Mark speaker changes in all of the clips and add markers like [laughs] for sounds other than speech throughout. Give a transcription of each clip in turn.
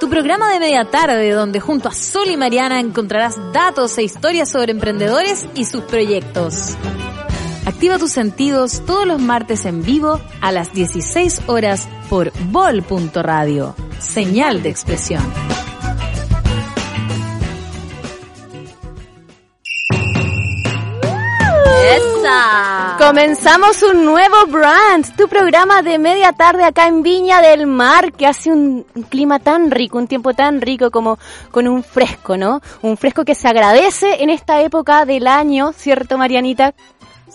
Speaker 1: Tu programa de media tarde donde junto a Sol y Mariana encontrarás datos e historias sobre emprendedores y sus proyectos. Activa tus sentidos todos los martes en vivo a las 16 horas por bol.radio. Señal de expresión.
Speaker 2: ¡Esa!
Speaker 3: Comenzamos un nuevo brand, tu programa de media tarde acá en Viña del Mar, que hace un, un clima tan rico, un tiempo tan rico como con un fresco, ¿no? Un fresco que se agradece en esta época del año, ¿cierto, Marianita?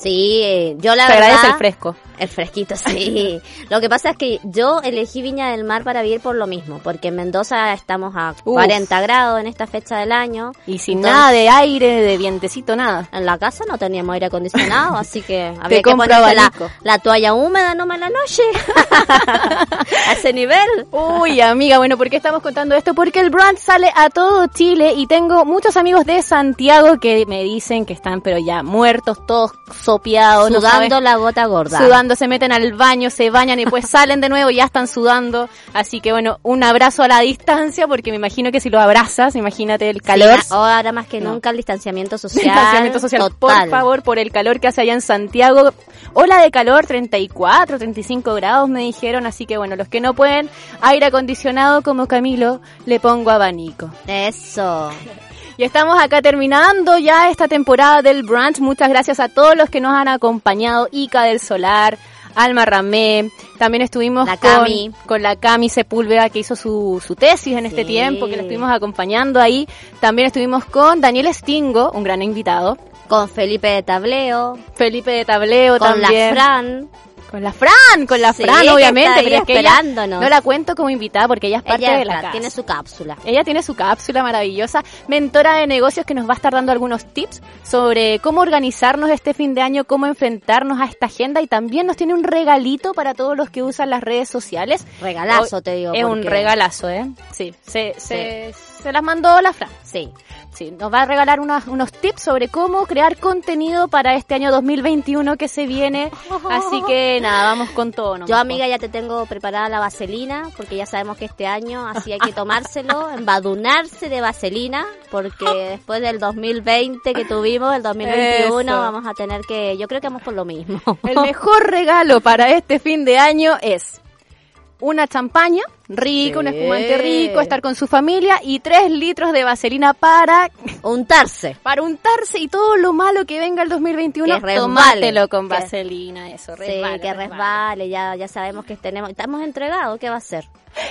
Speaker 2: Sí, eh, yo la
Speaker 3: se
Speaker 2: verdad...
Speaker 3: agradece el fresco.
Speaker 2: El fresquito, sí. [laughs] Lo que pasa es que yo elegí Viña del Mar para vivir por lo mismo, porque en Mendoza estamos a
Speaker 3: Uf.
Speaker 2: 40 grados en esta fecha del año.
Speaker 3: Y sin
Speaker 2: Entonces,
Speaker 3: nada de aire, de vientecito, nada.
Speaker 2: En la casa no teníamos aire acondicionado, así que [laughs] había
Speaker 3: Te
Speaker 2: que ponerse la, la toalla húmeda nomás en la noche. [laughs] a ese nivel.
Speaker 3: Uy, amiga, bueno, ¿por qué estamos contando esto? Porque el brand sale a todo Chile y tengo muchos amigos de Santiago que me dicen que están pero ya muertos, todos sopeados,
Speaker 2: Sudando la gota gorda.
Speaker 3: sudando, se meten al baño, se bañan y pues [laughs] salen de nuevo y ya están sudando. Así que bueno, un abrazo a la distancia porque me imagino que si lo abrazas, imagínate el calor.
Speaker 2: Sí, ahora más que
Speaker 3: No.
Speaker 2: nunca el distanciamiento [laughs] social.
Speaker 3: Distanciamiento social,
Speaker 2: Total.
Speaker 3: por favor, por el calor que hace allá en Santiago. Ola de calor, 34, 35 grados me dijeron, así que bueno, los que no pueden aire acondicionado como Camilo, le pongo abanico.
Speaker 2: Eso.
Speaker 3: Y estamos acá terminando ya esta temporada del brunch. Muchas gracias a todos los que nos han acompañado. Ica del Solar, Alma Ramé. También estuvimos
Speaker 2: La
Speaker 3: con, con la Cami Sepúlveda que hizo su, su tesis en este
Speaker 2: Sí.
Speaker 3: tiempo, que la estuvimos acompañando ahí. También estuvimos con Daniel Stingo, un gran invitado.
Speaker 2: Con Felipe de Tableo.
Speaker 3: Felipe de Tableo
Speaker 2: Con
Speaker 3: también.
Speaker 2: la Fran.
Speaker 3: Con la Fran, con la
Speaker 2: Sí,
Speaker 3: Fran, obviamente. pero es que ella
Speaker 2: esperándonos.
Speaker 3: no la cuento como invitada porque ella es parte
Speaker 2: Ella
Speaker 3: de la casa.
Speaker 2: tiene su cápsula.
Speaker 3: Ella tiene su cápsula maravillosa, mentora de negocios que nos va a estar dando algunos tips sobre cómo organizarnos este fin de año, cómo enfrentarnos a esta agenda y también nos tiene un regalito para todos los que usan las redes sociales.
Speaker 2: Regalazo, te digo.
Speaker 3: Es un regalazo, ¿eh? Sí, se, se, se las mandó la Fran.
Speaker 2: Sí.
Speaker 3: Sí, nos va a regalar unos, unos tips sobre cómo crear contenido para este año 2021 que se viene. Así que nada, vamos con todo. nomás,
Speaker 2: Yo, amiga, ya te tengo preparada la vaselina, porque ya sabemos que este año así hay que tomárselo, [laughs] embadunarse de vaselina, porque [laughs] después del 2020 que tuvimos, el 2021,
Speaker 3: Eso.
Speaker 2: vamos a tener que, yo creo que vamos por lo mismo.
Speaker 3: El mejor regalo para este fin de año es una champaña rica, un
Speaker 2: Sí.
Speaker 3: espumante rico, estar con su familia y tres litros de vaselina para,
Speaker 2: Untarse.
Speaker 3: para untarse y todo lo malo que venga el 2021,
Speaker 2: Que
Speaker 3: tomátelo con
Speaker 2: Que-
Speaker 3: vaselina, eso,
Speaker 2: Sí,
Speaker 3: resbale,
Speaker 2: que resbale, ya, ya sabemos que tenemos, estamos entregados, ¿qué va a ser?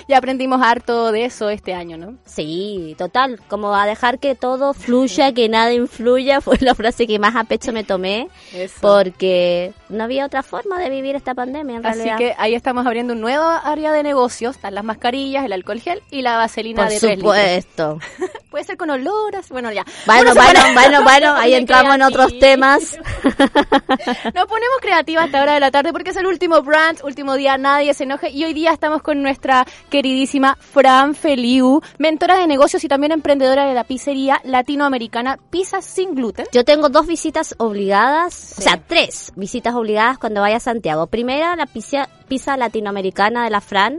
Speaker 3: Ya aprendimos harto de eso este año, ¿no?
Speaker 2: Sí, total, como a dejar que todo fluya, que nada influya, [laughs] fue la frase que más a pecho me tomé,
Speaker 3: Eso.
Speaker 2: porque no había otra forma de vivir esta pandemia en
Speaker 3: Así
Speaker 2: realidad.
Speaker 3: que ahí estamos abriendo un nuevo área de negocios, están las mascarillas, el alcohol gel y la vaselina
Speaker 2: Por
Speaker 3: de litros.
Speaker 2: supuesto. [laughs]
Speaker 3: Puede ser con oloras, bueno ya.
Speaker 2: Bueno, bueno, bueno, [laughs] bueno, ahí entramos en otros temas. [laughs]
Speaker 3: Nos ponemos creativas hasta hora de la tarde porque es el último brunch, último día, nadie se enoje. Y hoy día estamos con nuestra queridísima Fran Feliu, mentora de negocios y también emprendedora de la pizzería latinoamericana Pizza Sin Gluten.
Speaker 2: Yo tengo dos visitas obligadas, o sea, tres visitas obligadas cuando vaya a Santiago. Primera, la pizza, pizza latinoamericana de la Fran.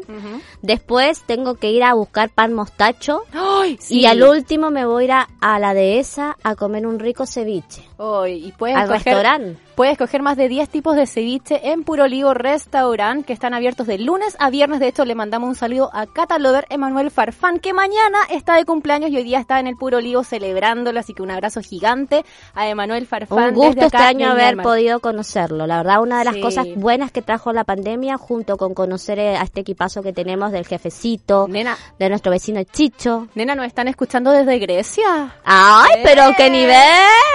Speaker 2: Después tengo que ir a buscar pan mostacho.
Speaker 3: ¡Ay!
Speaker 2: Y al último me voy a ir a, a la dehesa a comer un rico ceviche.
Speaker 3: Y puedes
Speaker 2: Al restaurante.
Speaker 3: Puedes escoger más de 10 tipos de ceviche en Puro Olivo Restaurant, que están abiertos de lunes a viernes. De hecho, le mandamos un saludo a Catalover Emanuel Farfán, que mañana está de cumpleaños y hoy día está en el Puro Olivo celebrándolo. Así que un abrazo gigante a Emanuel Farfán.
Speaker 2: Un gusto
Speaker 3: desde
Speaker 2: este
Speaker 3: acá
Speaker 2: año
Speaker 3: de
Speaker 2: haber
Speaker 3: Miarmar.
Speaker 2: podido conocerlo. La verdad, una de las
Speaker 3: Sí.
Speaker 2: cosas buenas que trajo la pandemia, junto con conocer eh, a este equipazo que tenemos del jefecito,
Speaker 3: Nena,
Speaker 2: de nuestro vecino Chicho.
Speaker 3: nena, nos están escuchando desde Grecia.
Speaker 2: ¡Ay, pero qué nivel!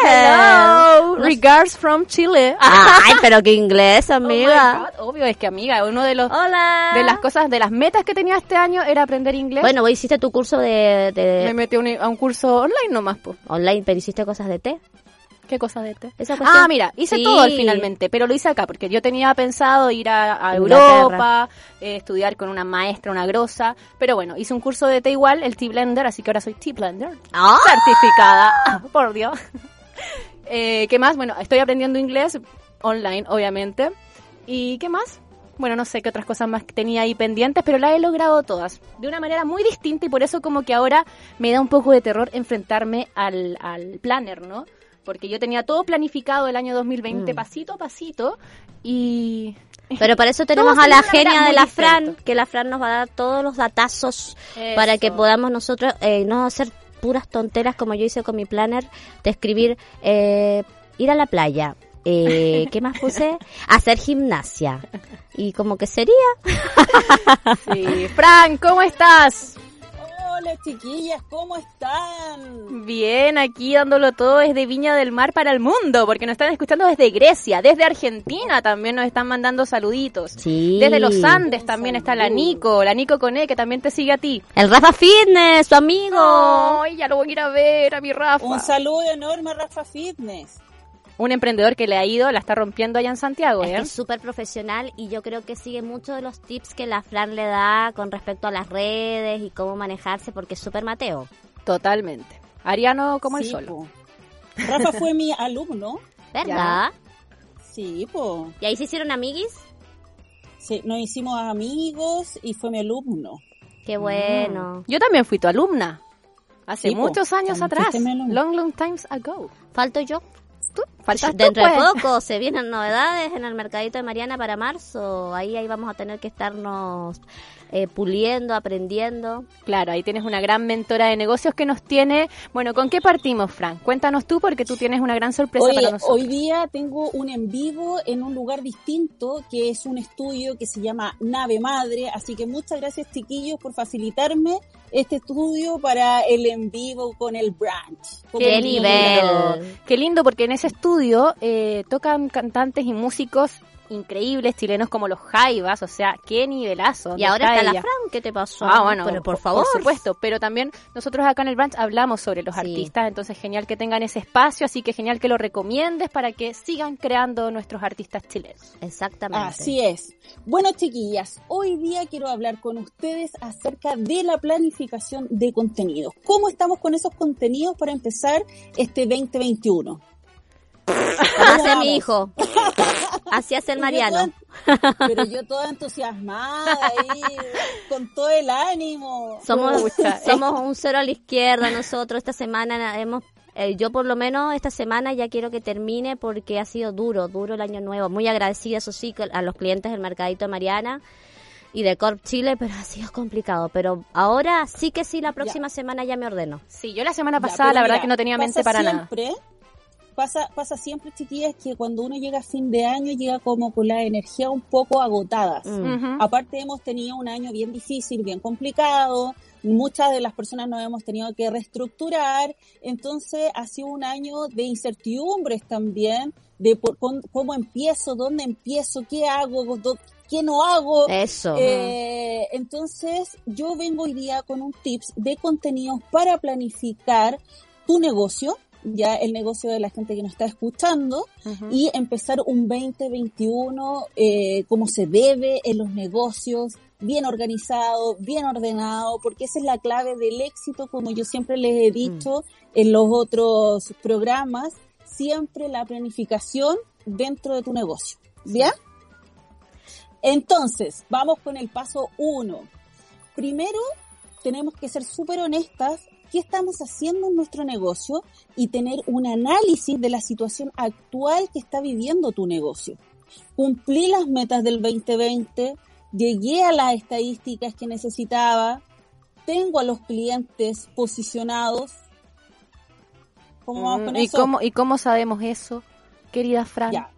Speaker 3: Hello, regards from Chile.
Speaker 2: ¡Ay, [laughs] pero qué inglés,
Speaker 3: Oh
Speaker 2: amiga!
Speaker 3: Obvio, es que amiga, uno de los
Speaker 2: Hola.
Speaker 3: de las cosas, de las metas que tenía este año era aprender inglés.
Speaker 2: Bueno, vos hiciste tu curso de, de-
Speaker 3: me metí a un, a un curso online nomás, pues.
Speaker 2: online, pero hiciste cosas de té.
Speaker 3: ¿Qué cosas de té?
Speaker 2: Esa
Speaker 3: Ah, mira, hice
Speaker 2: Sí.
Speaker 3: todo al finalmente, pero lo hice acá porque yo tenía pensado ir a. Europa, eh, estudiar con una maestra, una grosa, pero bueno, hice un curso de té igual, el Tea Blender, así que ahora soy Tea Blender,
Speaker 2: ¡Ah!
Speaker 3: certificada, Ah, [laughs] por Dios. Eh, ¿Qué más? Bueno, estoy aprendiendo inglés online, obviamente. ¿Y qué más? Bueno, no sé qué otras cosas más tenía ahí pendientes, pero las he logrado todas. De una manera muy distinta y por eso como que ahora me da un poco de terror enfrentarme al, al planner, ¿no? Porque yo tenía todo planificado el año 2020
Speaker 2: Mm.
Speaker 3: pasito a pasito y...
Speaker 2: Pero para eso tenemos a la genia de la Fran, que la Fran nos va a dar todos los datazos para que
Speaker 3: Eso.
Speaker 2: podamos nosotros eh, no hacer puras tonteras como yo hice con mi planner de escribir eh, ir a la playa. Eh, ¿Qué más puse? [laughs] Hacer gimnasia. Y como que sería.
Speaker 3: Sí. Fran, ¿cómo estás?
Speaker 4: Hola chiquillas, ¿cómo están?
Speaker 3: Bien, aquí dándolo todo desde Viña del Mar para el mundo, porque nos están escuchando desde Grecia, desde Argentina también nos están mandando saluditos.
Speaker 2: Sí.
Speaker 3: Desde los Andes
Speaker 4: Un
Speaker 3: también está la. Nico, la Nico Cone, que también te sigue a ti.
Speaker 2: El Rafa Fitness, su amigo.
Speaker 3: Ay, ya lo voy a ir a ver a mi Rafa.
Speaker 4: Un saludo enorme a Rafa Fitness.
Speaker 3: Un emprendedor que le ha ido, la está rompiendo allá en Santiago,
Speaker 2: Es
Speaker 3: ¿eh?
Speaker 2: súper profesional y yo creo que sigue muchos de los tips que la Fran le da con respecto a las redes y cómo manejarse porque es súper Mateo.
Speaker 3: Totalmente. Ariano como el sol.
Speaker 4: po. Rafa fue mi alumno. [laughs]
Speaker 2: ¿Verdad?
Speaker 4: Sí, pues.
Speaker 2: ¿Y ahí se hicieron amiguis?
Speaker 4: Sí, nos hicimos amigos y fue mi alumno.
Speaker 2: Qué bueno.
Speaker 3: Yo también fui tu alumna. Hace
Speaker 4: Sí, po.
Speaker 3: muchos años
Speaker 4: También
Speaker 3: atrás. Long, long times ago.
Speaker 2: Falto yo. Dentro de
Speaker 3: pues.
Speaker 2: poco se vienen novedades en el mercadito de Mariana para marzo. Ahí, ahí vamos a tener que estarnos eh, puliendo, aprendiendo.
Speaker 3: Claro, ahí tienes una gran mentora de negocios que nos tiene. Bueno, ¿con qué partimos, Fran? Cuéntanos tú porque tú tienes una gran sorpresa para nosotros.
Speaker 4: hoy día tengo un en vivo en un lugar distinto, que es un estudio que se llama Nave Madre, así que muchas gracias chiquillos por facilitarme este estudio para el en vivo con el branch. Con
Speaker 2: ¡Qué
Speaker 4: el
Speaker 2: nivel!
Speaker 3: Qué lindo porque en ese estudio eh, tocan cantantes y músicos increíbles chilenos como los Jaivas, o sea, qué nivelazo.
Speaker 2: Y
Speaker 3: ¿Dónde
Speaker 2: ahora está la? Fran, ¿qué te pasó?
Speaker 3: Ah, bueno,
Speaker 2: Pero por favor.
Speaker 3: Por supuesto, pero también nosotros acá en el branch hablamos sobre los
Speaker 2: Sí.
Speaker 3: artistas, entonces genial que tengan ese espacio, así que genial que lo recomiendes para que sigan creando nuestros artistas chilenos.
Speaker 2: Exactamente.
Speaker 4: Así es. Bueno, chiquillas, hoy día quiero hablar con ustedes acerca de la planificación de contenidos. ¿Cómo estamos con esos contenidos para empezar este 2021?
Speaker 2: Como hace mi hijo. [laughs] Así hace el [laughs]
Speaker 4: yo
Speaker 2: Mariano.
Speaker 4: toda- [laughs] pero yo toda entusiasmada ahí, con todo el ánimo.
Speaker 2: Somos,
Speaker 3: Pucha,
Speaker 2: somos un cero a la izquierda nosotros. Esta semana hemos, eh, yo por lo menos esta semana ya quiero que termine porque ha sido duro, duro el año nuevo. Muy agradecida, eso sí, a los clientes del Mercadito de Mariana y de Corp Chile, pero ha sido complicado. Pero ahora sí que sí, la próxima semana ya me ordeno.
Speaker 3: Sí, yo la semana pasada la verdad
Speaker 4: mira,
Speaker 3: que no tenía mente para nada.
Speaker 4: Pasa, pasa siempre, chiquillas, que cuando uno llega a fin de año llega como con la energía un poco agotadas.
Speaker 2: Mm.
Speaker 4: Aparte hemos tenido un año bien difícil, bien complicado, muchas de las personas nos hemos tenido que reestructurar, entonces ha sido un año de incertidumbres también, de por- con- cómo empiezo, dónde empiezo, qué hago, do- qué no hago.
Speaker 2: Eso.
Speaker 4: Eh, entonces, yo vengo hoy día con un tips de contenidos para planificar tu negocio, ya el negocio de la gente que nos está escuchando, y empezar un 2021 eh, como se debe en los negocios, bien organizado, bien ordenado, porque esa es la clave del éxito, como yo siempre les he dicho en los otros programas, siempre la planificación dentro de tu negocio. ¿Bien? Entonces, vamos con el paso uno. Primero, tenemos que ser súper honestas qué estamos haciendo en nuestro negocio y tener un análisis de la situación actual que está viviendo tu negocio. Cumplí las metas del 2020, llegué a las estadísticas que necesitaba, tengo a los clientes posicionados. ¿Cómo vamos con
Speaker 3: Mm, ¿Y
Speaker 4: eso?
Speaker 3: cómo, ¿Y cómo sabemos eso, querida Fran?
Speaker 4: Ya.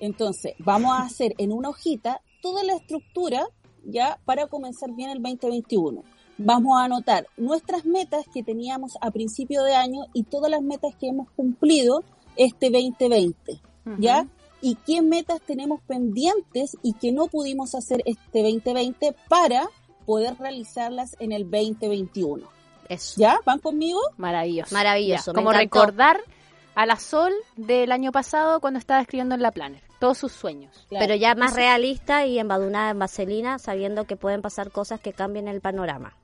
Speaker 4: Entonces, vamos a hacer en una hojita toda la estructura ya para comenzar bien el 2021. Vamos a anotar nuestras metas que teníamos a principio de año y todas las metas que hemos cumplido este 2020,
Speaker 3: Ujú.
Speaker 4: ¿ya? Y qué metas tenemos pendientes y que no pudimos hacer este 2020 para poder realizarlas en el 2021.
Speaker 2: Eso.
Speaker 4: ¿Ya? ¿Van conmigo?
Speaker 3: Maravilloso.
Speaker 2: Maravilloso.
Speaker 3: Ya, Como
Speaker 2: encantó.
Speaker 3: recordar a la Sol del año pasado cuando estaba escribiendo en la Planner. Todos sus sueños.
Speaker 4: Claro.
Speaker 2: Pero ya más realista y embadurnada en vaselina, sabiendo que pueden pasar cosas que cambien el panorama.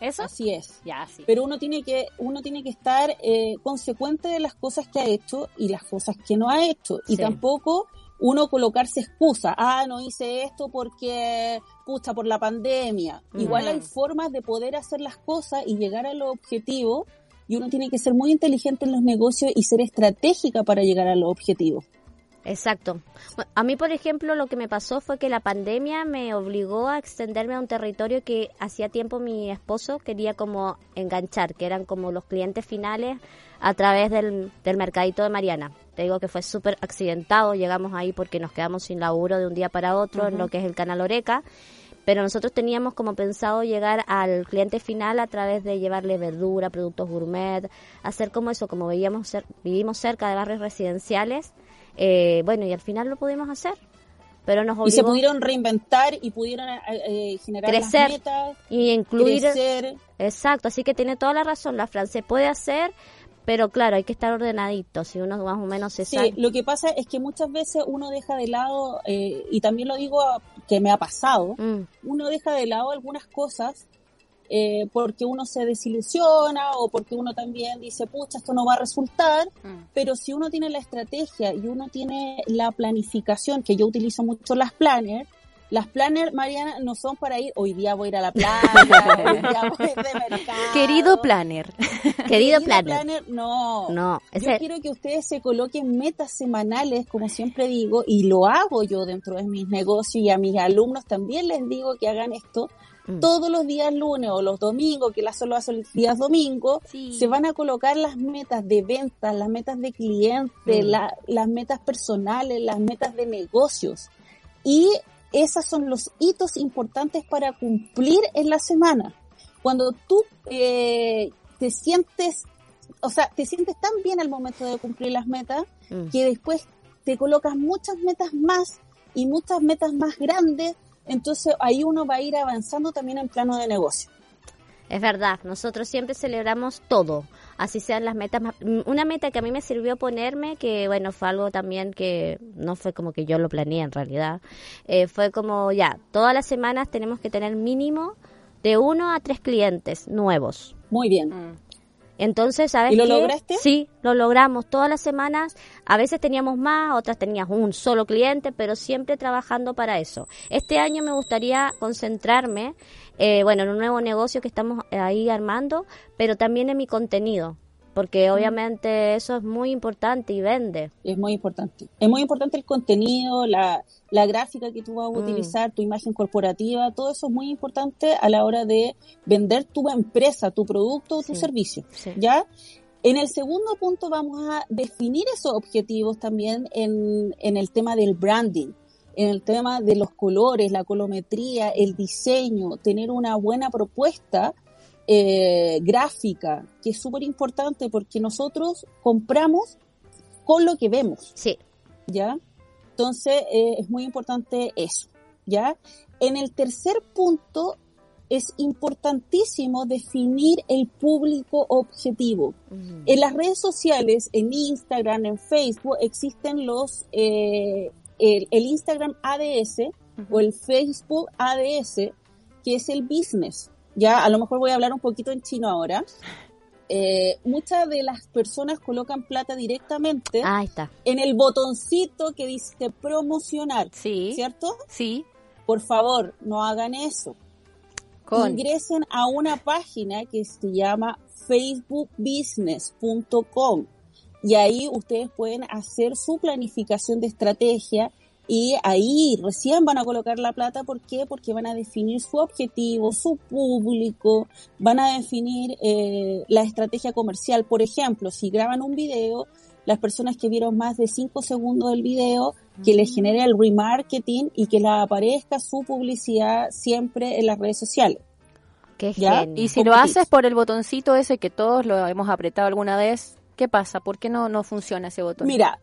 Speaker 3: ¿Eso?
Speaker 4: Así es.
Speaker 3: Ya, sí.
Speaker 4: pero uno tiene que uno tiene que estar eh, consecuente de las cosas que ha hecho y las cosas que no ha hecho y
Speaker 2: Sí.
Speaker 4: tampoco uno colocarse excusa, ah, no hice esto porque, pucha, por la pandemia. Igual hay formas de poder hacer las cosas y llegar a los objetivos y uno tiene que ser muy inteligente en los negocios y ser estratégica para llegar a los objetivos.
Speaker 2: Exacto. A mí, por ejemplo, lo que me pasó fue que la pandemia me obligó a extenderme a un territorio que hacía tiempo mi esposo quería como enganchar, que eran como los clientes finales a través del, del mercadito de Mariana. Te digo que fue súper accidentado, llegamos ahí porque nos quedamos sin laburo de un día para otro en lo que es el canal Oreca pero nosotros teníamos como pensado llegar al cliente final a través de llevarle verdura, productos gourmet, hacer como eso, como veíamos vivimos cerca de barrios residenciales, eh, bueno, y al final lo pudimos hacer. Pero nos
Speaker 4: y se pudieron reinventar y pudieron eh, eh, generar
Speaker 2: crecer
Speaker 4: metas,
Speaker 2: y incluir exacto así que tiene toda la razón la Francia puede hacer pero claro, hay que estar ordenadito, si uno más o menos se
Speaker 4: sí, lo que pasa es que muchas veces uno deja de lado, y también lo digo que me ha pasado, mm. uno deja de lado algunas cosas eh, porque uno se desilusiona o porque uno también dice, pucha, esto no va a resultar, mm. pero si uno tiene la estrategia y uno tiene la planificación, que yo utilizo mucho las planners, las planners, Mariana, no son para ir, hoy día voy a ir a la playa, hoy día [laughs] voy de mercado.
Speaker 3: Querido planner.
Speaker 2: Querido, planner.
Speaker 4: No. No. Yo quiero que ustedes se coloquen metas semanales, como siempre digo, y lo hago yo dentro de mis negocios y a mis alumnos también les digo que hagan esto, Mm. todos los días lunes o los domingos, que las solo hacen los días domingos, se van a colocar las metas de ventas, las metas de clientes, mm. las metas personales, las metas de negocios. Y esos son los hitos importantes para cumplir en la semana. Cuando tú eh, te sientes, o sea, te sientes tan bien al momento de cumplir las metas mm. que después te colocas muchas metas más y muchas metas más grandes entonces ahí uno va a ir avanzando también en plano de negocio.
Speaker 2: Es verdad, nosotros siempre celebramos todo, así sean las metas. Una meta que a mí me sirvió ponerme, que bueno, fue algo también que no fue como que yo lo planeé en realidad, eh, fue como ya, todas las semanas tenemos que tener mínimo de uno a tres clientes nuevos.
Speaker 4: Muy bien. Mm.
Speaker 2: Entonces, ¿sabes
Speaker 4: ¿Y lo lograste?
Speaker 2: Sí, lo logramos todas las semanas. A veces teníamos más, otras tenías un solo cliente, pero siempre trabajando para eso. Este año me gustaría concentrarme, eh, bueno, en un nuevo negocio que estamos ahí armando, pero también en mi contenido porque obviamente eso es muy importante y vende.
Speaker 4: Es muy importante. Es muy importante el contenido, la, la gráfica que tú vas a mm. utilizar, tu imagen corporativa, todo eso es muy importante a la hora de vender tu empresa, tu producto o tu servicio. ¿Ya? En el segundo punto vamos a definir esos objetivos también en, en el tema del branding en el tema de los colores, la colometría, el diseño, tener una buena propuesta eh, gráfica, que es súper importante porque nosotros compramos con lo que vemos.
Speaker 2: Sí.
Speaker 4: ¿Ya? Entonces, eh, es muy importante eso. ¿Ya? En el tercer punto, es importantísimo definir el público objetivo. En las redes sociales, en Instagram, en Facebook, existen los, eh, el, Instagram ADS o el Facebook ADS, que es el business ya a lo mejor voy a hablar un poquito en chino ahora. Eh, muchas de las personas colocan plata directamente en el botoncito que dice promocionar,
Speaker 3: sí,
Speaker 4: ¿cierto?
Speaker 3: Sí.
Speaker 4: Por favor, no hagan eso. Ingresen a una página que se llama facebookbusiness.com y ahí ustedes pueden hacer su planificación de estrategia y ahí recién van a colocar la plata. ¿Por qué? Porque van a definir su objetivo, su público, van a definir eh, la estrategia comercial. Por ejemplo, si graban un video, las personas que vieron más de 5 segundos del video, que les genere el remarketing y que les aparezca su publicidad siempre en las redes sociales.
Speaker 3: Qué Y si lo haces por el botoncito ese que todos lo hemos apretado alguna vez, ¿qué pasa? ¿Por qué no, no funciona ese botón?
Speaker 4: Mira,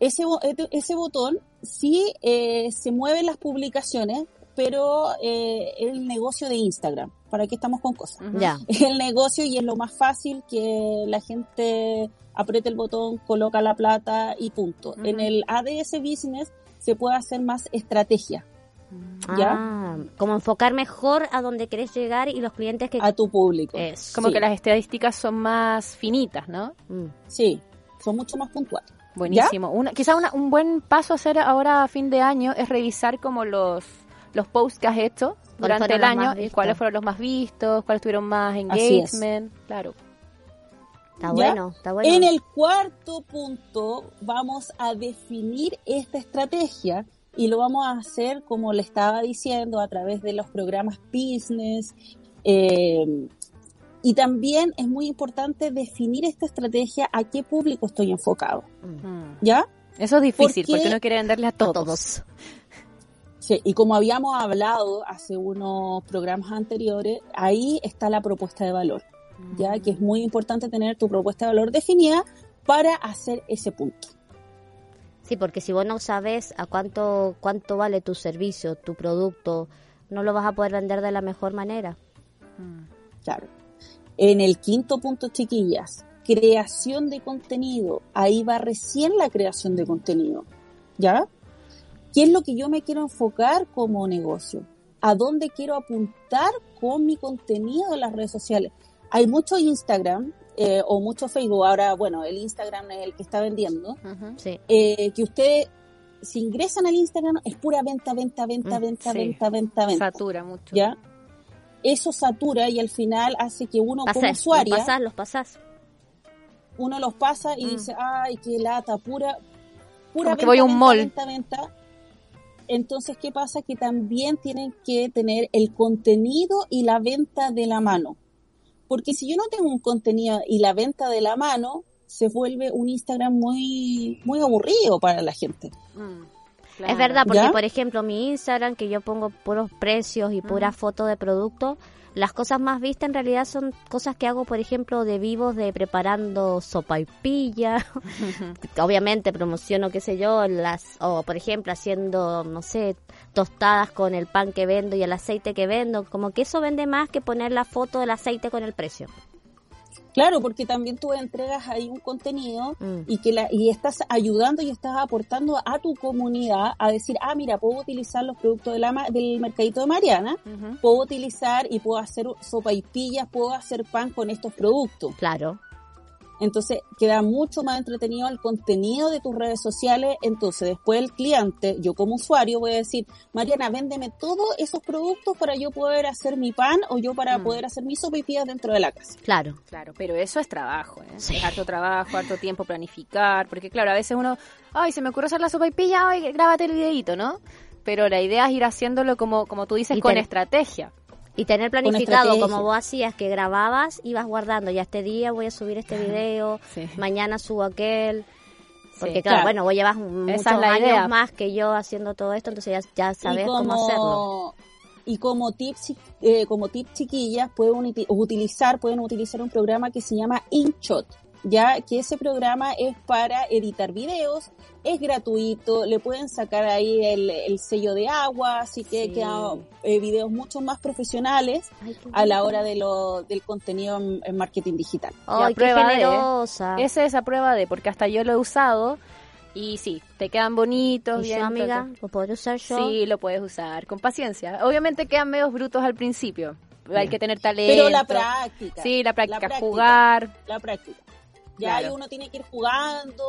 Speaker 4: ese, ese botón sí eh, se mueven las publicaciones, pero eh, el negocio de Instagram. ¿Para qué estamos con cosas?
Speaker 2: Ya. [laughs]
Speaker 4: El negocio y es lo más fácil que la gente apriete el botón, coloca la plata y punto. En el ADS Business se puede hacer más estrategia. ¿Ya?
Speaker 2: Ah, como enfocar mejor a donde querés llegar y los clientes que...
Speaker 4: A tu público.
Speaker 3: Como que las estadísticas son más finitas, ¿no?
Speaker 4: Mm. Sí, son mucho más puntuales.
Speaker 3: Buenísimo. Una, quizá una- un buen paso a hacer ahora a fin de año es revisar como los, los posts que has hecho durante el año y cuáles fueron los más vistos, cuáles tuvieron más
Speaker 4: Así es.
Speaker 3: engagement. Claro.
Speaker 2: Está
Speaker 4: ¿Ya?
Speaker 2: bueno, está bueno.
Speaker 4: En el cuarto punto vamos a definir esta estrategia y lo vamos a hacer, como le estaba diciendo, a través de los programas business. eh, y también es muy importante definir esta estrategia a qué público estoy enfocado.
Speaker 3: Mm.
Speaker 4: ¿Ya?
Speaker 3: Eso es difícil
Speaker 4: Porque-
Speaker 3: porque uno quiere venderle a todos.
Speaker 2: todos.
Speaker 4: Sí, y como habíamos hablado hace unos programas anteriores, ahí está la propuesta de valor. ya que es muy importante tener tu propuesta de valor definida para hacer ese punto.
Speaker 2: Sí, porque si vos no sabes a cuánto cuánto vale tu servicio, tu producto, no lo vas a poder vender de la mejor manera.
Speaker 3: Mm.
Speaker 4: Claro. En el quinto punto, chiquillas, creación de contenido. Ahí va recién la creación de contenido. ¿Ya? ¿Qué es lo que yo me quiero enfocar como negocio? ¿A dónde quiero apuntar con mi contenido en las redes sociales? Hay mucho Instagram eh, o mucho Facebook. Ahora, bueno, el Instagram es el que está vendiendo.
Speaker 2: Sí.
Speaker 4: eh, que ustedes, si ingresan al Instagram, es pura venta, venta, venta,
Speaker 2: Mm,
Speaker 4: venta,
Speaker 3: sí.
Speaker 4: venta, venta, venta.
Speaker 3: Satura mucho.
Speaker 4: ¿Ya? Eso satura y al final hace que uno como
Speaker 2: Pasás, los pasás, los pasás.
Speaker 4: uno los pasa y
Speaker 2: Mm.
Speaker 4: dice, ay, qué lata, pura, pura
Speaker 3: Como que voy a un
Speaker 4: venta,
Speaker 3: mall.
Speaker 4: venta, venta. Entonces, ¿qué pasa? Que también tienen que tener el contenido y la venta de la mano. Porque si yo no tengo un contenido y la venta de la mano, se vuelve un Instagram muy, muy aburrido para la gente.
Speaker 3: Mm.
Speaker 2: Es verdad, porque
Speaker 4: ¿Ya?
Speaker 2: por ejemplo mi Instagram, que yo pongo puros precios y puras fotos de productos, las cosas más vistas en realidad son cosas que hago, por ejemplo, de vivos, de preparando sopa y pilla. [laughs] [laughs] Obviamente promociono, qué sé yo, las o por ejemplo haciendo, no sé, tostadas con el pan que vendo y el aceite que vendo. Como que eso vende más que poner la foto del aceite con el precio.
Speaker 4: Claro, porque también tú entregas ahí un contenido
Speaker 2: Mm.
Speaker 4: y que la, y estás ayudando y estás aportando a tu comunidad a decir, ah, mira, puedo utilizar los productos de la, del mercadito de Mariana, puedo utilizar y puedo hacer sopa y pillas, puedo hacer pan con estos productos.
Speaker 2: Claro.
Speaker 4: Entonces queda mucho más entretenido el contenido de tus redes sociales. Entonces después el cliente, yo como usuario voy a decir, Mariana, véndeme todos esos productos para yo poder hacer mi pan o yo para
Speaker 3: Mm.
Speaker 4: poder hacer mis sopa y pillas dentro de la casa.
Speaker 2: Claro.
Speaker 3: Claro, pero eso es trabajo, ¿eh?
Speaker 2: Sí.
Speaker 3: Es harto trabajo, harto tiempo planificar, porque claro, a veces uno, ay, se me ocurre hacer la sopa y pilla, ay, grábate el videito, ¿no? Pero la idea es ir haciéndolo como, como tú dices,
Speaker 2: Y
Speaker 3: con estrategia.
Speaker 2: Y tener planificado como vos hacías, que grababas, ibas guardando, ya este día voy a subir este video,
Speaker 3: Sí.
Speaker 2: mañana subo aquel. Porque
Speaker 3: Sí.
Speaker 2: claro,
Speaker 4: Claro.
Speaker 2: bueno, vos llevas muchos
Speaker 3: es la
Speaker 2: años
Speaker 3: idea.
Speaker 2: más que yo haciendo todo esto, entonces ya, ya sabes
Speaker 4: y
Speaker 2: cómo hacerlo.
Speaker 4: Y como tips, eh, como tip chiquillas, pueden uti- utilizar, pueden utilizar un programa que se llama InShot, ya que ese programa es para editar videos, es gratuito, le pueden sacar ahí el, el sello de agua, así que
Speaker 2: Sí.
Speaker 4: quedan eh, videos mucho más profesionales
Speaker 2: Ay,
Speaker 4: a la hora de lo, del contenido en, en marketing digital.
Speaker 2: Ay, qué
Speaker 3: de-
Speaker 2: generosa.
Speaker 3: Esa es a prueba de, porque hasta yo lo he usado y sí, te quedan bonitos,
Speaker 2: ¿Y
Speaker 3: bien.
Speaker 2: yo, amiga? ¿Lo puedo usar yo?
Speaker 3: Sí, lo puedes usar, con paciencia. Obviamente quedan medios brutos al principio, hay que tener talento.
Speaker 4: Pero la práctica.
Speaker 3: Sí, la práctica,
Speaker 4: práctica.
Speaker 3: jugar.
Speaker 4: la práctica. Ya
Speaker 3: Claro.
Speaker 4: ahí uno tiene que ir jugando,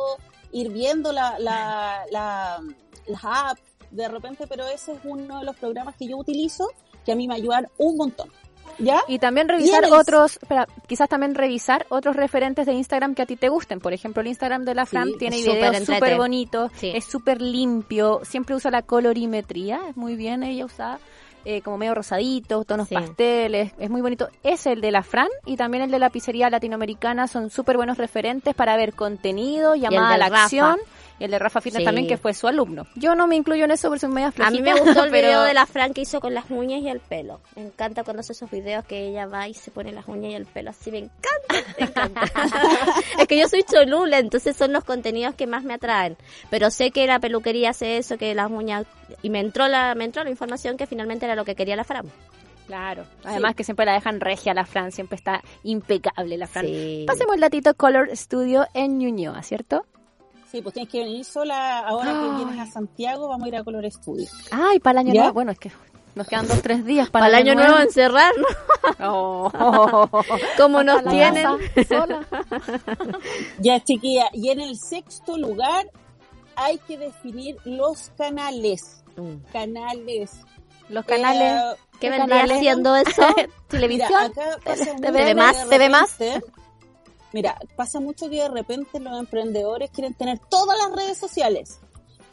Speaker 4: ir viendo la, la, la, las apps de repente, pero ese es uno de los programas que yo utilizo que a mí me ayudan un montón. ¿Ya?
Speaker 3: Y también revisar otros, espera, quizás también revisar otros referentes de Instagram que a ti te gusten. Por ejemplo, el Instagram de la Fran
Speaker 4: Sí,
Speaker 3: tiene videos súper bonitos,
Speaker 2: Sí.
Speaker 3: es súper limpio, siempre usa la colorimetría, es muy bien ella usa eh, como medio rosadito, tonos
Speaker 2: Sí.
Speaker 3: pasteles, es muy bonito. Es el de la Fran y también el de la pizzería latinoamericana, son súper buenos referentes para ver contenido, llamada a la
Speaker 2: Rafa.
Speaker 3: acción. El de Rafa Fitness
Speaker 2: Sí.
Speaker 3: también, que fue su alumno. Yo no me incluyo en eso porque soy media
Speaker 2: A
Speaker 3: flojita.
Speaker 2: mí me gustó el [laughs]
Speaker 3: pero-
Speaker 2: video de la Fran que hizo con las uñas y el pelo. Me encanta cuando hace esos videos que ella va y se pone las uñas y el pelo así. Me encanta, me encanta. [laughs] es que yo soy cholula, entonces son los contenidos que más me atraen. Pero sé que la peluquería hace eso, que las uñas... Y me entró la, me entró la información que finalmente era lo que quería la Fran.
Speaker 3: Claro. Además que siempre la dejan regia la Fran, siempre está impecable la Fran.
Speaker 2: Sí.
Speaker 3: Pasemos el datito Color Studio en Ñuñoa, ¿cierto?
Speaker 4: Sí, pues tienes que venir sola. Ahora
Speaker 3: Ay.
Speaker 4: que vienes a Santiago, vamos a ir a Color Studio.
Speaker 3: Ay, para el año nuevo. Bueno, es que Nos quedan dos, tres días
Speaker 2: para,
Speaker 3: para
Speaker 2: el año nuevo encerrarnos. [laughs]
Speaker 3: Oh. [laughs]
Speaker 2: Como nos tienen.
Speaker 3: Sola. [laughs]
Speaker 4: Ya, chiquilla. Y en el sexto lugar hay que definir los canales.
Speaker 2: Mm.
Speaker 4: Canales.
Speaker 3: Los canales.
Speaker 4: Eh,
Speaker 2: ¿Qué
Speaker 3: ¿Qué
Speaker 2: vendría
Speaker 3: canales?
Speaker 2: siendo eso?
Speaker 4: Mira,
Speaker 3: televisión.
Speaker 4: acá pasa
Speaker 3: ¿Te ve más? ¿Te ve más?
Speaker 4: Mira, pasa mucho que de repente los emprendedores quieren tener todas las redes sociales.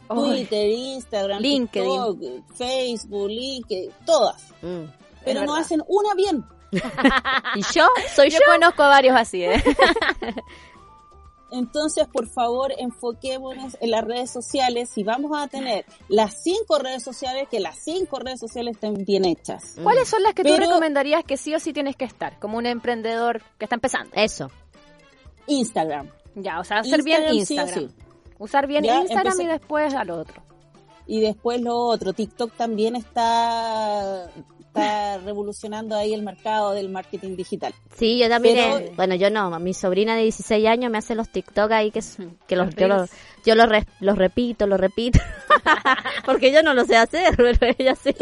Speaker 4: Twitter, Instagram,
Speaker 3: LinkedIn.
Speaker 4: TikTok, Facebook, LinkedIn, todas.
Speaker 2: Mm.
Speaker 4: Pero no hacen una bien. [laughs]
Speaker 2: ¿Y yo? ¿Soy
Speaker 3: yo
Speaker 2: yo?
Speaker 3: conozco varios así, ¿eh? [laughs]
Speaker 4: Entonces, por favor, enfoquémonos en las redes sociales. Si vamos a tener las cinco redes sociales, que las cinco redes sociales estén bien hechas.
Speaker 3: ¿Cuáles son las que tú
Speaker 4: Pero-
Speaker 3: recomendarías que sí o sí tienes que estar? Como un emprendedor que está empezando.
Speaker 2: Eso.
Speaker 4: Instagram.
Speaker 3: Ya, o sea, hacer bien
Speaker 4: sí o
Speaker 3: Instagram.
Speaker 4: sí.
Speaker 3: Usar bien
Speaker 4: Ya,
Speaker 3: Instagram
Speaker 4: empecé-
Speaker 3: y después al otro.
Speaker 4: Y después lo otro, TikTok también está, está [laughs] revolucionando ahí el mercado del marketing digital.
Speaker 2: Sí, yo también.
Speaker 4: Pero-
Speaker 2: eh, bueno, yo no. Mi sobrina de 16 años me hace los TikTok ahí que, es- que los,
Speaker 3: Los
Speaker 2: yo, los. Yo los, re- los repito, los repito. [laughs] Porque yo no lo sé hacer, [laughs] pero ella sí.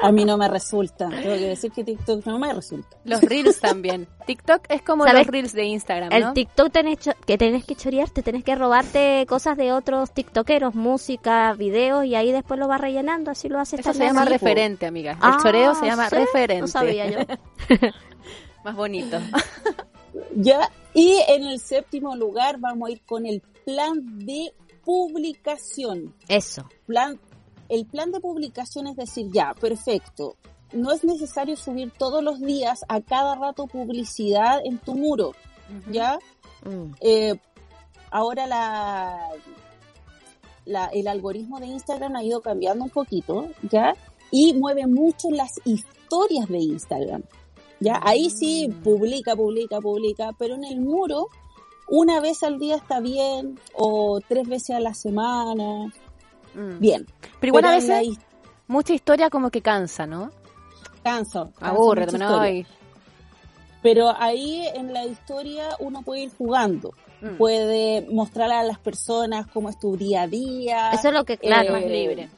Speaker 4: A mí no me resulta. Tengo que decir que TikTok no me resulta.
Speaker 3: Los reels también. TikTok es como
Speaker 2: ¿Sabes?
Speaker 3: los reels de Instagram,
Speaker 2: El. TikTok tenés que tenés que chorearte, tenés que robarte cosas de otros TikTokeros, música, videos y ahí después lo vas rellenando, así lo haces
Speaker 3: Eso se
Speaker 2: también.
Speaker 3: llama
Speaker 4: así,
Speaker 3: referente, amiga. El
Speaker 2: Ah,
Speaker 3: choreo se llama
Speaker 2: ¿sí?
Speaker 3: referente.
Speaker 2: No sabía yo. [laughs]
Speaker 3: Más bonito.
Speaker 4: Ya. Y en el séptimo lugar vamos a ir con el plan de publicación.
Speaker 2: Eso.
Speaker 4: Plan, el plan de publicación es decir, ya, perfecto. No es necesario subir todos los días a cada rato publicidad en tu muro, ¿ya?
Speaker 2: Mm.
Speaker 4: Eh, ahora la, la- el algoritmo de Instagram ha ido cambiando un poquito, ¿ya? Y mueve mucho las historias de Instagram, ¿ya? Ahí sí publica, publica, publica, pero en el muro una vez al día está bien o tres veces a la semana,
Speaker 3: Mm.
Speaker 4: bien.
Speaker 3: Pero igual a
Speaker 4: Pero
Speaker 3: veces mucha historia como que cansa, ¿no?
Speaker 4: cansa, cansa
Speaker 3: Aburre, ¿no?
Speaker 4: Pero ahí en la historia uno puede ir jugando,
Speaker 3: Mm.
Speaker 4: puede mostrar a las personas cómo es tu día a día.
Speaker 2: Eso es lo que, claro.
Speaker 4: Eh,
Speaker 3: más libre.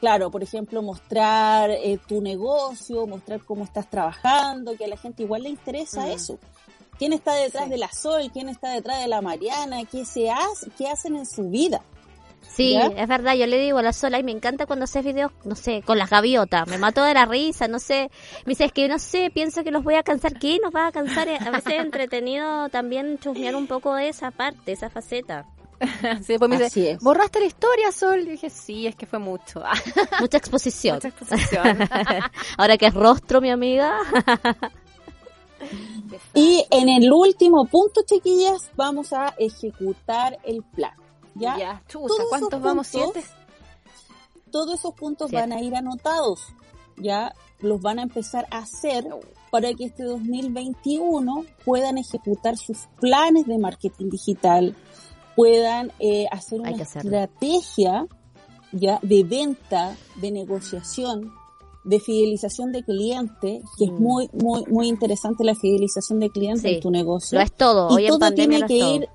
Speaker 4: Claro, por ejemplo, mostrar eh, tu negocio, mostrar cómo estás trabajando, que a la gente igual le interesa
Speaker 3: Mm.
Speaker 4: eso. ¿Quién está detrás
Speaker 3: Sí.
Speaker 4: de la Sol? ¿Quién está detrás de la Mariana? ¿Qué, se hace, ¿Qué hacen en su vida?
Speaker 2: Sí,
Speaker 4: ¿Ya?
Speaker 2: es verdad, yo le digo a la sola y me encanta cuando haces videos, no sé, con las gaviotas, me mato de la risa, no sé, me dice, es que no sé, pienso que los voy a cansar, ¿qué nos va a cansar? A veces es entretenido también chusmear un poco de esa parte, esa faceta. [laughs]
Speaker 3: Sí, después me dice,
Speaker 4: Así es.
Speaker 3: ¿borraste la historia, Sol? Y dije, sí, es que fue mucho. [laughs]
Speaker 2: Mucha exposición.
Speaker 3: Mucha exposición. [laughs]
Speaker 2: Ahora que es rostro, mi amiga.
Speaker 4: Y en el último punto, chiquillas, vamos a ejecutar el plan. ¿Ya?
Speaker 3: Ya, chuta, ¿cuántos vamos?
Speaker 4: puntos-
Speaker 3: ¿Siete?
Speaker 4: Todos esos puntos
Speaker 2: Siete.
Speaker 4: van a ir anotados. Ya los van a empezar a hacer para que este 2021 puedan ejecutar sus planes de marketing digital, puedan eh, hacer una estrategia ya de venta, de negociación, de fidelización de cliente, que es
Speaker 2: Mm.
Speaker 4: muy, muy, muy interesante la fidelización de cliente
Speaker 2: Sí,
Speaker 4: en tu negocio.
Speaker 2: Lo es todo,
Speaker 4: y
Speaker 2: hoy en
Speaker 4: todo tiene que
Speaker 2: todo.
Speaker 4: ir,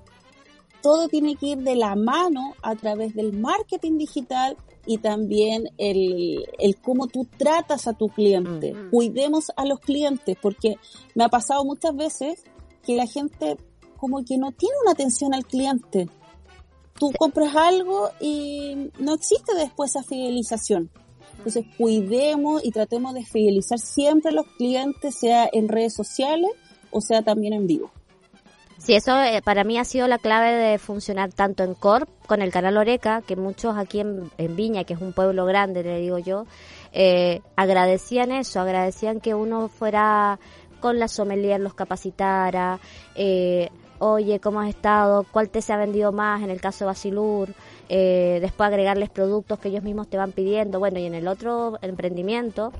Speaker 4: todo tiene que ir de la mano a través del marketing digital y también el, el cómo tú tratas a tu cliente.
Speaker 3: Mm.
Speaker 4: Cuidemos a los clientes, porque me ha pasado muchas veces que la gente como que no tiene una atención al cliente. Tú compras algo y no existe después esa fidelización. Entonces, cuidemos y tratemos de fidelizar siempre a los clientes, sea en redes sociales o sea también en vivo.
Speaker 2: Sí, eso eh, para mí ha sido la clave de funcionar tanto en Corp con el canal Oreca, que muchos aquí en, Viña, que es un pueblo grande, le digo yo, eh, agradecían eso, agradecían que uno fuera con la sommelier, los capacitara, eh, oye, ¿cómo has estado? ¿Cuál te se ha vendido más en el caso de Basilur? Eh, después agregarles productos que ellos mismos te van pidiendo. Bueno, y en el otro emprendimiento,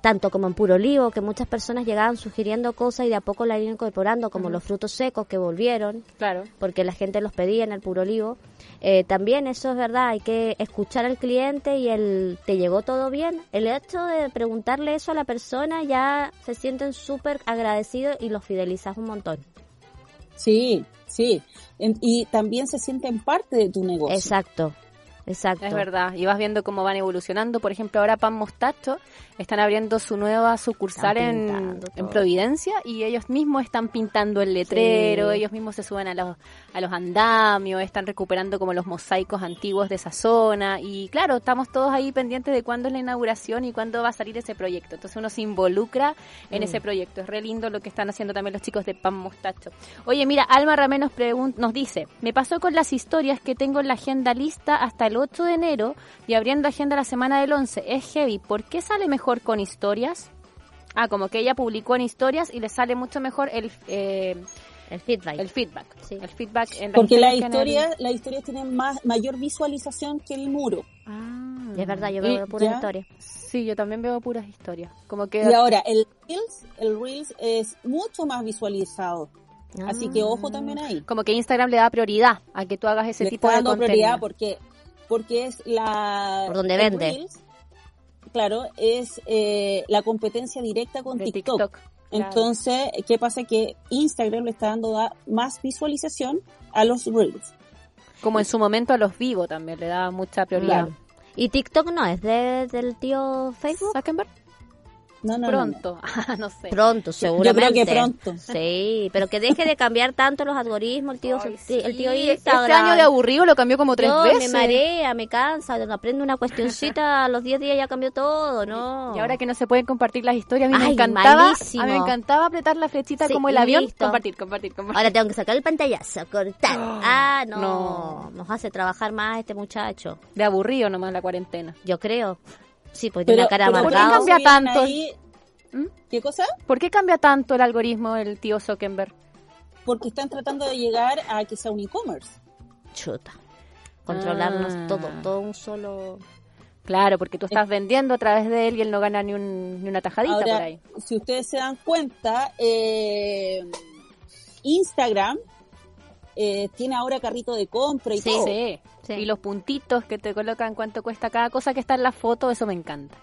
Speaker 2: tanto como en Puro Olivo, que muchas personas llegaban sugiriendo cosas y de a poco la iban incorporando, como los frutos secos que volvieron,
Speaker 3: Claro.
Speaker 2: porque la gente los pedía en el Puro Olivo. Eh, también eso es verdad, hay que escuchar al cliente y el ¿te llegó todo bien? El hecho de preguntarle eso a la persona ya se sienten súper agradecidos y los fidelizas un montón.
Speaker 4: Sí, sí. En- y también se sienten parte de tu negocio.
Speaker 2: Exacto. Exacto.
Speaker 3: Es verdad, y vas viendo cómo van evolucionando. Por ejemplo, ahora Pan Mostacho están abriendo su nueva sucursal en, en. Providencia y ellos mismos están pintando el letrero,
Speaker 2: Sí.
Speaker 3: ellos mismos se suben a los, a los andamios, están recuperando como los mosaicos antiguos de esa zona y claro, estamos todos ahí pendientes de cuándo es la inauguración y cuándo va a salir ese proyecto. Entonces uno se involucra en
Speaker 2: Mm.
Speaker 3: ese proyecto. Es re lindo lo que están haciendo también los chicos de Pan Mostacho. Oye, mira, Alma Ramé nos, nos dice, me pasó con las historias que tengo en la agenda lista hasta el 8 de enero y abriendo agenda la semana del 11. Es heavy. ¿Por qué sale mejor con historias? Ah, como que ella publicó en historias y le sale mucho mejor el, eh,
Speaker 2: El feedback.
Speaker 3: el feedback.
Speaker 2: Sí.
Speaker 3: El feedback en
Speaker 4: Porque las
Speaker 3: historias el-
Speaker 4: las historias tienen más, mayor visualización que el muro.
Speaker 3: Ah.
Speaker 2: Es verdad, yo veo puras historias.
Speaker 3: Sí, yo también veo puras historias. Como que
Speaker 4: Y ahora, el Reels, el Reels es mucho más visualizado. Así que ojo también ahí.
Speaker 3: como que Instagram le da prioridad a que tú hagas ese
Speaker 4: Le
Speaker 3: tipo
Speaker 4: está
Speaker 3: de
Speaker 4: dando
Speaker 3: contenido.
Speaker 4: prioridad porque, porque es la...
Speaker 2: Por donde vende.
Speaker 4: Reels, claro, es eh, la competencia directa con
Speaker 3: de
Speaker 4: TikTok.
Speaker 3: TikTok. claro.
Speaker 4: Entonces, ¿qué pasa? Que Instagram le está dando da- más visualización a los Reels.
Speaker 3: Como en su momento a los vivos también le da mucha prioridad.
Speaker 2: Claro. ¿Y TikTok no es de, del tío Facebook?
Speaker 3: Zuckerberg
Speaker 4: No, no, no, no.
Speaker 3: pronto, Ah, [laughs] no sé.
Speaker 2: Pronto,
Speaker 4: Yo
Speaker 2: seguramente.
Speaker 4: creo que pronto.
Speaker 2: Sí, pero que deje de cambiar tanto los algoritmos el tío,
Speaker 3: Ay,
Speaker 2: el tío
Speaker 3: sí,
Speaker 2: Instagram.
Speaker 3: Este año de aburrido lo cambió como tres
Speaker 2: Yo
Speaker 3: veces.
Speaker 2: me marea, me cansa, aprendo una cuestioncita, [laughs] a los 10 días ya cambió todo, ¿no?
Speaker 3: Y ahora que no se pueden compartir las historias, a mí me encantaba,
Speaker 2: malísimo.
Speaker 3: a mí me encantaba apretar la flechita
Speaker 2: Sí,
Speaker 3: como el avión,
Speaker 2: listo.
Speaker 3: compartir, compartir, compartir.
Speaker 2: Ahora tengo que sacar el pantallazo, cortar. [gasps] Ah, no.
Speaker 3: no.
Speaker 2: Nos hace trabajar más este muchacho.
Speaker 3: De aburrido nomás la cuarentena.
Speaker 2: Yo creo. Sí, pues tiene una cara
Speaker 4: pero ¿por qué
Speaker 2: amargada.
Speaker 3: cambia tanto?
Speaker 4: ahí-
Speaker 3: ¿Mm?
Speaker 4: ¿Qué cosa?
Speaker 3: ¿Por qué cambia tanto el algoritmo el tío Zuckerberg?
Speaker 4: Porque están tratando de llegar a que sea un e-commerce.
Speaker 2: Chuta. Controlarnos
Speaker 3: Ah.
Speaker 2: todo, todo un solo.
Speaker 3: Claro, porque tú estás vendiendo a través de él y él no gana ni, un, ni una tajadita por
Speaker 4: Ahora,
Speaker 3: ahí.
Speaker 4: si ustedes se dan cuenta, eh, Instagram eh, tiene ahora carrito de compra y
Speaker 2: Sí,
Speaker 4: todo.
Speaker 3: Sí.
Speaker 2: Sí.
Speaker 3: Y los puntitos que te colocan cuánto cuesta cada cosa que está en la foto, eso me encanta.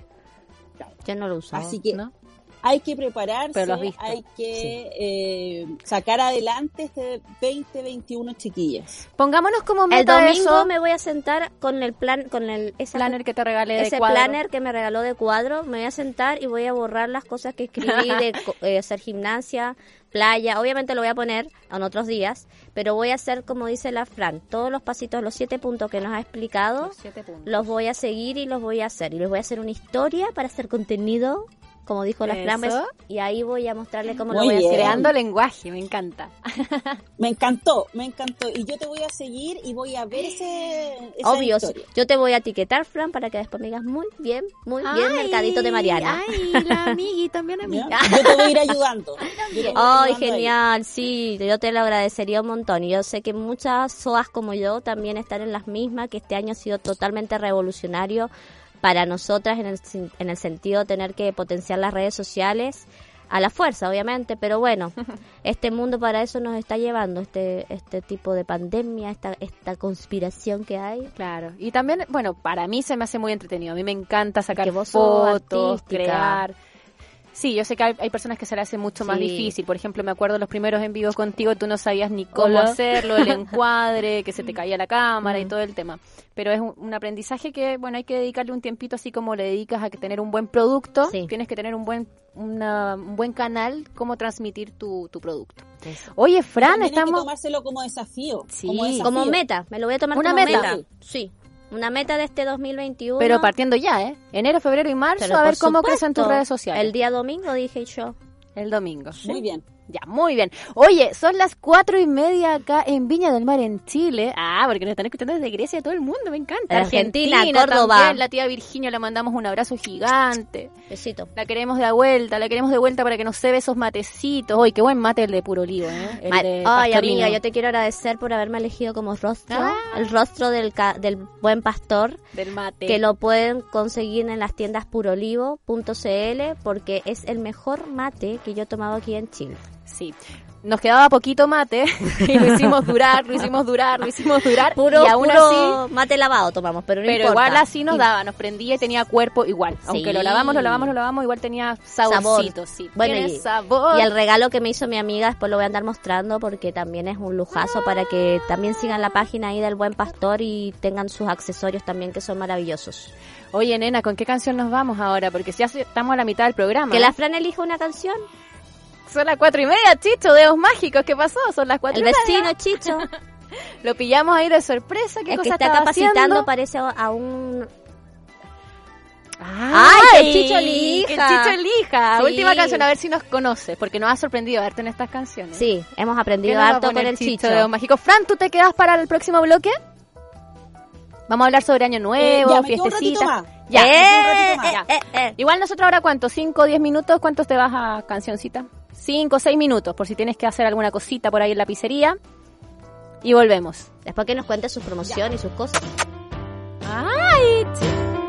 Speaker 2: Yo no lo uso.
Speaker 4: Así que
Speaker 3: ¿no?
Speaker 4: Hay que prepararse, hay que eh, sacar adelante este 2021, chiquillas.
Speaker 3: Pongámonos como
Speaker 2: El
Speaker 3: meta
Speaker 2: domingo
Speaker 3: eso,
Speaker 2: me voy a sentar con el plan, con el
Speaker 3: planner que te regalé de
Speaker 2: ese
Speaker 3: cuadro.
Speaker 2: planner que me regaló de cuadro. Me voy a sentar y voy a borrar las cosas que escribí de [laughs] co- eh, hacer gimnasia, playa. Obviamente lo voy a poner en otros días, pero voy a hacer como dice la Fran, todos los pasitos, los siete puntos que nos ha explicado,
Speaker 3: Los siete puntos.
Speaker 2: los voy a seguir y los voy a hacer. Y les voy a hacer una historia para hacer contenido, como dijo la Fran,
Speaker 3: Eso.
Speaker 2: y ahí voy a mostrarle cómo lo voy a hacer.
Speaker 3: Creando lenguaje, me encanta. [laughs]
Speaker 4: Me encantó, me encantó. Y yo te voy a seguir y voy a ver ese, esa
Speaker 2: Obvio,
Speaker 4: historia.
Speaker 2: yo te voy a etiquetar, Fran, para que después me digas muy bien, muy bien,
Speaker 3: Ay,
Speaker 2: mercadito de Mariana.
Speaker 3: Ay, la [laughs] amigui también
Speaker 4: ¿ya?
Speaker 3: amiga.
Speaker 4: Yo te voy a ir ayudando. [laughs] Yo te voy a ir
Speaker 2: Ay,
Speaker 4: ayudando ahí.
Speaker 2: genial, sí, yo te lo agradecería un montón. Y yo sé que muchas SOAS como yo también están en las mismas, que este año ha sido totalmente revolucionario para nosotras en el, en el sentido de tener que potenciar las redes sociales a la fuerza, obviamente, pero bueno, [laughs] este mundo para eso nos está llevando, este este tipo de pandemia, esta, esta conspiración que hay.
Speaker 3: Claro, y también, bueno, para mí se me hace muy entretenido. A mí me encanta sacar
Speaker 2: que
Speaker 3: fotos, crear. Sí, yo sé que hay, hay personas que se le hace mucho más difícil. Por ejemplo, me acuerdo los primeros en vivo contigo, tú no sabías ni cómo
Speaker 2: Hola.
Speaker 3: hacerlo, el encuadre, que se te caía la cámara y
Speaker 2: Mm.
Speaker 3: todo el tema. Pero es un, un aprendizaje que, bueno, hay que dedicarle un tiempito así como le dedicas a que tener un buen producto.
Speaker 2: Sí.
Speaker 3: Tienes que tener un buen una- un buen canal cómo transmitir tu, tu producto. Oye, Fran,
Speaker 4: También hay que
Speaker 3: estamos...
Speaker 4: tomárselo como desafío.
Speaker 3: Sí.
Speaker 4: como, desafío.
Speaker 2: Como meta, me lo voy a tomar
Speaker 3: Una
Speaker 2: como
Speaker 3: meta.
Speaker 2: meta. Sí, una meta de este 2021.
Speaker 3: Pero partiendo ya, ¿eh? Enero, febrero y marzo,
Speaker 2: Pero
Speaker 3: a ver cómo crecen tus
Speaker 2: supuesto,
Speaker 3: redes sociales.
Speaker 2: El día domingo dije yo.
Speaker 3: El domingo.
Speaker 4: Muy bien.
Speaker 3: Ya, muy bien. Oye, son las cuatro y media acá en Viña del Mar, en Chile. Ah, porque nos están escuchando desde Grecia todo el mundo, me encanta.
Speaker 2: Argentina, Córdoba.
Speaker 3: también, la tía Virginia le mandamos un abrazo gigante.
Speaker 2: Besito.
Speaker 3: La queremos de vuelta, la queremos de vuelta para que nos cebe esos matecitos. Uy, qué buen mate el de puro olivo, ¿eh? El de
Speaker 2: Ay,
Speaker 3: pastorino.
Speaker 2: amiga, yo te quiero agradecer por haberme elegido como rostro,
Speaker 3: Ah.
Speaker 2: el rostro del, ca- del buen pastor,
Speaker 3: Del mate.
Speaker 2: que lo pueden conseguir en las tiendas purolivo.cl porque es el mejor mate que yo he tomado aquí en Chile.
Speaker 3: Sí.
Speaker 5: nos quedaba poquito mate [laughs] y lo hicimos durar, lo hicimos durar, lo hicimos durar
Speaker 2: Puro,
Speaker 5: y aún
Speaker 2: puro
Speaker 5: así
Speaker 2: mate lavado tomamos, pero no
Speaker 5: pero
Speaker 2: importa.
Speaker 5: igual así nos daba, nos prendía y tenía cuerpo igual. Aunque lo lavamos, lo lavamos, lo lavamos, igual tenía
Speaker 2: Sabor.
Speaker 5: saborcito, sí.
Speaker 2: Bueno, y-
Speaker 5: sabor.
Speaker 2: Y el regalo que me hizo mi amiga, después lo voy a andar mostrando porque también es un lujazo para que también sigan la página ahí del Buen Pastor y tengan sus accesorios también que son maravillosos.
Speaker 5: Oye, nena, ¿con qué canción nos vamos ahora? Porque ya estamos a la mitad del programa.
Speaker 2: Que la Fran elija una canción.
Speaker 5: Son las cuatro y media, Chicho, dedos mágicos, ¿qué pasó? Son las cuatro
Speaker 2: El
Speaker 5: y media.
Speaker 2: vecino Chicho, [laughs]
Speaker 5: Lo pillamos ahí de sorpresa, ¿qué
Speaker 2: el que
Speaker 5: cosa
Speaker 2: está capacitando
Speaker 5: haciendo?
Speaker 2: parece a un...
Speaker 5: ¡Ay!
Speaker 2: que Chicho elija!
Speaker 5: Que Chicho elija.
Speaker 2: Sí.
Speaker 5: Última canción, a ver si nos conoce, porque nos ha sorprendido verte en estas canciones.
Speaker 2: Sí, hemos
Speaker 5: ¿Qué
Speaker 2: aprendido harto con el Chicho.
Speaker 5: Dedos Mágicos? Fran, ¿tú te quedas para el próximo bloque? Vamos a hablar sobre Año
Speaker 3: Eh,
Speaker 5: Nuevo,
Speaker 3: ratito
Speaker 5: fiestecitas. Ya,
Speaker 2: Eh, eh, eh.
Speaker 5: Igual nosotros ahora, ¿cuánto? ¿Cinco o diez minutos? ¿Cuántos te vas a cancioncita? Cinco o seis minutos, por si tienes que hacer alguna cosita por ahí en la pizzería. Y volvemos.
Speaker 2: Después que nos cuente sus promociones y sus cosas.
Speaker 5: ¡Ay!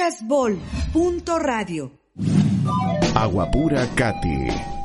Speaker 6: Escuchas Bol. Punto radio.
Speaker 7: Agua pura Katy.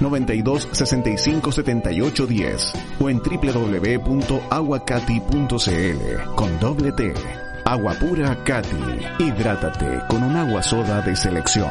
Speaker 7: 92 65 78 10 o en www.aguacati.cl con doble T. Agua pura Cati. Hidrátate con un agua soda de selección.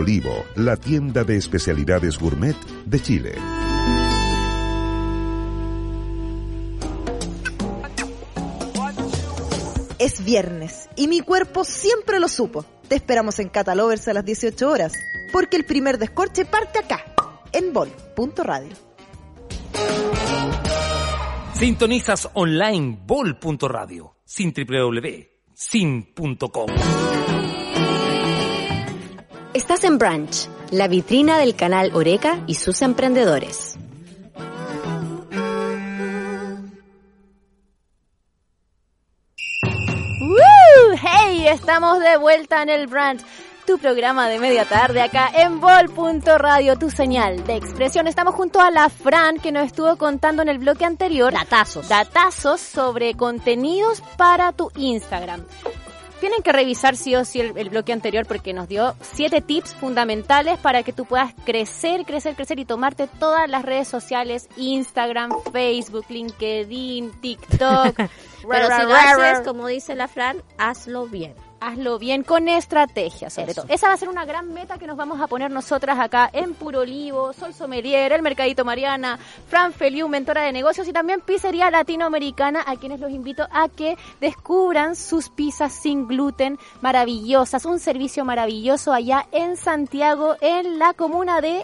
Speaker 8: Olivo, la tienda de especialidades gourmet de Chile.
Speaker 9: Es viernes y mi cuerpo siempre lo supo. Te esperamos en Catalovers a las 18 horas, porque el primer descorche parte acá, en bol.radio.
Speaker 10: Sintonizas online bol.radio, sin www, sin.com.
Speaker 11: Estás en Branch, la vitrina del canal Oreca y sus emprendedores.
Speaker 3: ¡Woo! ¡Hey! Estamos de vuelta en el Brand, tu programa de media tarde acá en Vol.radio, tu señal de expresión. Estamos junto a la Fran que nos estuvo contando en el bloque anterior.
Speaker 2: Datazos.
Speaker 3: Datazos sobre contenidos para tu Instagram. Tienen que revisar sí o sí el, el bloque anterior porque nos dio siete tips fundamentales para que tú puedas crecer, crecer, crecer y tomarte todas las redes sociales, Instagram, Facebook, LinkedIn, TikTok. [laughs]
Speaker 2: Pero si lo haces, como dice la Fran, hazlo bien.
Speaker 3: Hazlo bien con estrategia, sobre
Speaker 2: Eso.
Speaker 3: todo. Esa va a ser una gran meta que nos vamos a poner nosotras acá en Puro Olivo, Sol Somelier, El Mercadito Mariana, Fran Feliu, mentora de negocios y también Pizzería Latinoamericana, a quienes los invito a que descubran sus pizzas sin gluten maravillosas, un servicio maravilloso allá en Santiago, en la comuna de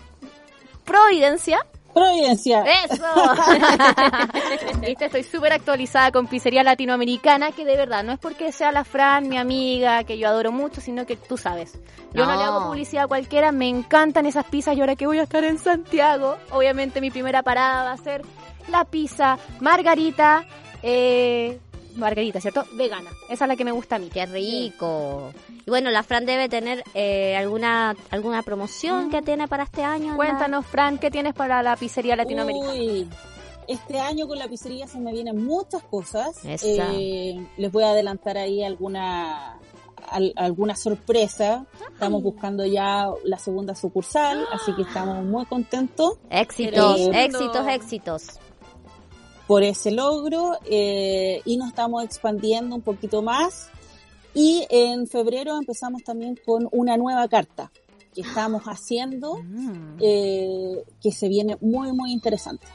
Speaker 3: Providencia.
Speaker 4: Providencia.
Speaker 3: ¡Eso! [laughs] Viste, estoy súper actualizada con Pizzería Latinoamericana, que de verdad no es porque sea la Fran, mi amiga, que yo adoro mucho, sino que tú sabes. Yo no,
Speaker 2: No.
Speaker 3: le hago publicidad a cualquiera, me encantan esas pizzas y ahora que voy a estar en Santiago, obviamente mi primera parada va a ser la pizza margarita, eh, margarita, ¿cierto? Vegana. Esa es la que me gusta a mí.
Speaker 2: Qué rico. Y bueno, la Fran debe tener eh, alguna alguna promoción que tiene para este año. ¿no?
Speaker 3: Cuéntanos, Fran, ¿qué tienes para la Pizzería Latinoamericana?
Speaker 4: Uy, este año con la pizzería se me vienen muchas cosas. Eh, les voy a adelantar ahí alguna al- alguna sorpresa. Estamos buscando ya la segunda sucursal, así que estamos muy contentos
Speaker 2: Éxitos, éxitos, éxitos.
Speaker 4: Por ese logro eh, y nos estamos expandiendo un poquito más. Y en febrero empezamos también con una nueva carta que estamos [gasps] haciendo,
Speaker 3: Mm.
Speaker 4: eh, que se viene muy, muy interesante.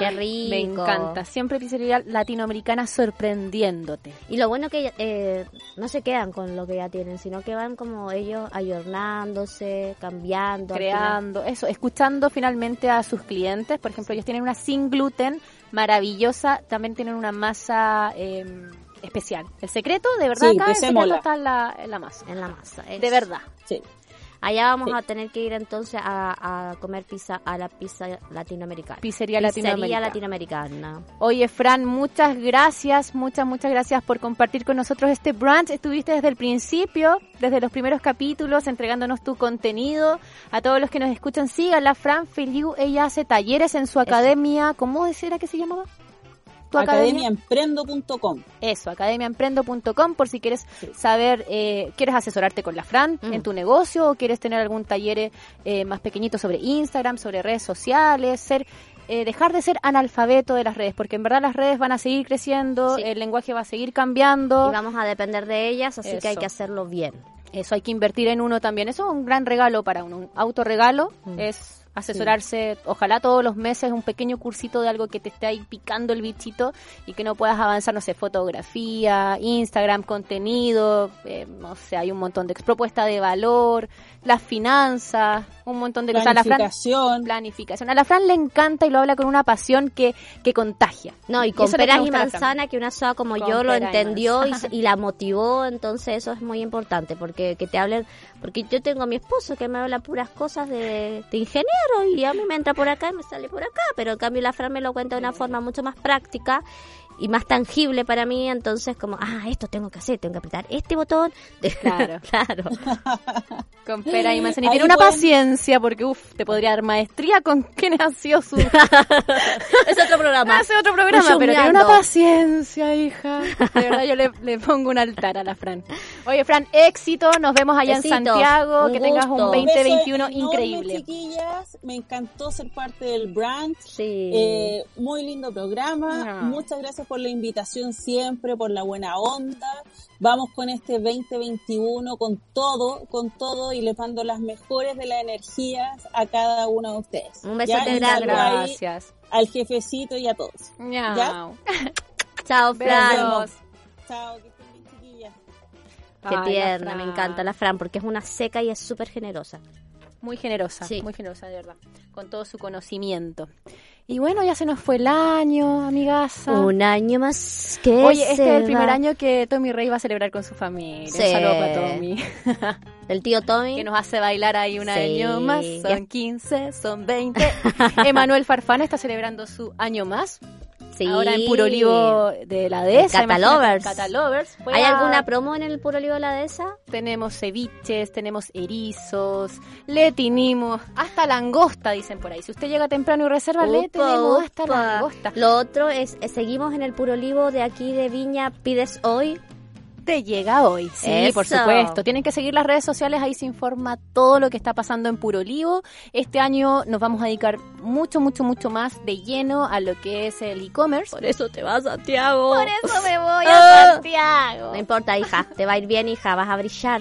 Speaker 2: Qué rico.
Speaker 3: Me encanta. Siempre Pizzería Latinoamericana sorprendiéndote.
Speaker 2: Y lo bueno que eh, no se quedan con lo que ya tienen, sino que van como ellos ayornándose, cambiando.
Speaker 3: creando, eso, escuchando finalmente a sus clientes. Por ejemplo, ellos tienen una sin gluten maravillosa, también tienen una masa eh, especial. El secreto, de verdad,
Speaker 4: Sí,
Speaker 3: acá
Speaker 4: que
Speaker 3: el
Speaker 4: se
Speaker 3: secreto está en la, en la masa.
Speaker 2: En la masa.
Speaker 3: De
Speaker 2: eso.
Speaker 3: verdad.
Speaker 4: Sí.
Speaker 2: Allá vamos
Speaker 4: Sí.
Speaker 2: a tener que ir entonces a, a comer pizza a la pizza latinoamericana.
Speaker 3: Pizzería
Speaker 2: Pizzería
Speaker 3: Latinoamericana.
Speaker 2: latinoamericana.
Speaker 3: Oye, Fran, muchas gracias, muchas, muchas gracias por compartir con nosotros este brunch. Estuviste desde el principio, desde los primeros capítulos, entregándonos tu contenido. A todos los que nos escuchan, síganla, Fran Feliu. Ella hace talleres en su academia. ¿Cómo era que se llamaba? ¿Tu academia?
Speaker 4: Academiaemprendo.com.
Speaker 3: Eso, academiaemprendo.com por si quieres saber, eh, quieres asesorarte con la Fran
Speaker 2: Mm.
Speaker 3: en tu negocio o quieres tener algún taller eh, más pequeñito sobre Instagram, sobre redes sociales, ser eh, dejar de ser analfabeto de las redes, porque en verdad las redes van a seguir creciendo,
Speaker 2: Sí.
Speaker 3: el lenguaje va a seguir cambiando.
Speaker 2: Y vamos a depender de ellas, así que hay que hacerlo bien.
Speaker 3: Eso hay que invertir en uno también. Eso es un gran regalo para uno. Un autorregalo
Speaker 2: Mm.
Speaker 3: es asesorarse, ojalá todos los meses, un pequeño cursito de algo que te esté ahí picando el bichito y que no puedas avanzar, no sé, fotografía, Instagram, contenido, eh, no sé, hay un montón de propuesta de valor, las finanzas, un montón de cosas. A la Fran-
Speaker 4: Planificación.
Speaker 3: planificación. A la Fran le encanta y lo habla con una pasión que, que contagia.
Speaker 2: No, y con peras y manzana que una soa como
Speaker 3: Con
Speaker 2: yo lo entendió y la motivó, entonces eso es muy importante, porque que te hablen, porque yo tengo a mi esposo que me habla puras cosas de, de ingeniero y a mí me entra por acá y me sale por acá, pero en cambio la Fran me lo cuenta de una forma mucho más práctica y más tangible para mí, entonces como, ah, esto tengo que hacer, tengo que apretar este botón.
Speaker 3: Claro. [laughs]
Speaker 2: claro. [laughs]
Speaker 3: Con pera y
Speaker 4: Ahí
Speaker 3: tiene una
Speaker 4: pueden-
Speaker 3: paciencia porque, uff, te podría dar maestría con [laughs] quien nació su...
Speaker 2: es otro programa.
Speaker 3: Hace otro programa, pero tiene una paciencia, hija. De verdad, yo le, le pongo un altar a la Fran. Oye, Fran, éxito. Nos vemos allá
Speaker 2: Besitos.
Speaker 3: en Santiago.
Speaker 2: Un
Speaker 3: que tengas un
Speaker 2: gusto.
Speaker 4: Un beso
Speaker 3: 2021
Speaker 4: enorme,
Speaker 3: increíble.
Speaker 4: chiquillas. Me encantó ser parte del brand.
Speaker 2: Sí.
Speaker 4: Eh, muy lindo programa.
Speaker 3: Ah.
Speaker 4: Muchas gracias por la invitación siempre, por la buena onda. Vamos con este 2021 con todo, con todo y les mando las mejores de las energías a cada uno de ustedes.
Speaker 2: Un besote grande.
Speaker 3: Gracias.
Speaker 4: Al jefecito y a todos. ¿Ya? [laughs]
Speaker 2: Chao, Fran.
Speaker 4: Chao, que estén bien, chiquillas.
Speaker 2: Qué
Speaker 3: Ay,
Speaker 2: tierna, me encanta la Fran porque es una seca y es súper generosa.
Speaker 3: Muy generosa,
Speaker 2: Sí.
Speaker 3: muy generosa, de verdad. Con todo su conocimiento. Y bueno, ya se nos fue el año, amigaza.
Speaker 2: Un año más que
Speaker 3: Oye, este es el primer
Speaker 2: va.
Speaker 3: año que Tommy Rey va a celebrar con su familia.
Speaker 2: Sí.
Speaker 3: Un saludo para Tommy. [laughs]
Speaker 2: El tío Tommy.
Speaker 3: que nos hace bailar ahí un
Speaker 2: Sí.
Speaker 3: año más. Son 15, son 20. [laughs] Emanuel Farfán está celebrando su año más.
Speaker 2: Sí.
Speaker 3: Ahora en Puro Olivo de la dehesa.
Speaker 2: Catalovers.
Speaker 3: Catalovers.
Speaker 2: ¿Hay
Speaker 3: a-
Speaker 2: alguna promo en el Puro Olivo de la Dehesa?
Speaker 3: Tenemos ceviches, tenemos erizos, le tinimos, hasta langosta, dicen por ahí. Si usted llega temprano y reserva, le
Speaker 2: Upa,
Speaker 3: tenemos hasta
Speaker 2: upa.
Speaker 3: langosta.
Speaker 2: Lo otro es, eh, seguimos en el Puro Olivo de aquí de Viña, pides hoy.
Speaker 3: Te llega hoy, sí, por
Speaker 2: Eso.
Speaker 3: supuesto. Tienen que seguir las redes sociales, ahí se informa todo lo que está pasando en Puro Olivo. Este año nos vamos a dedicar mucho, mucho, mucho más de lleno a lo que es el e-commerce.
Speaker 2: Por eso te vas, Santiago.
Speaker 3: Por eso me voy [laughs]
Speaker 2: Ah.
Speaker 3: a Santiago.
Speaker 2: No importa, hija, te va a ir bien, hija, vas a brillar.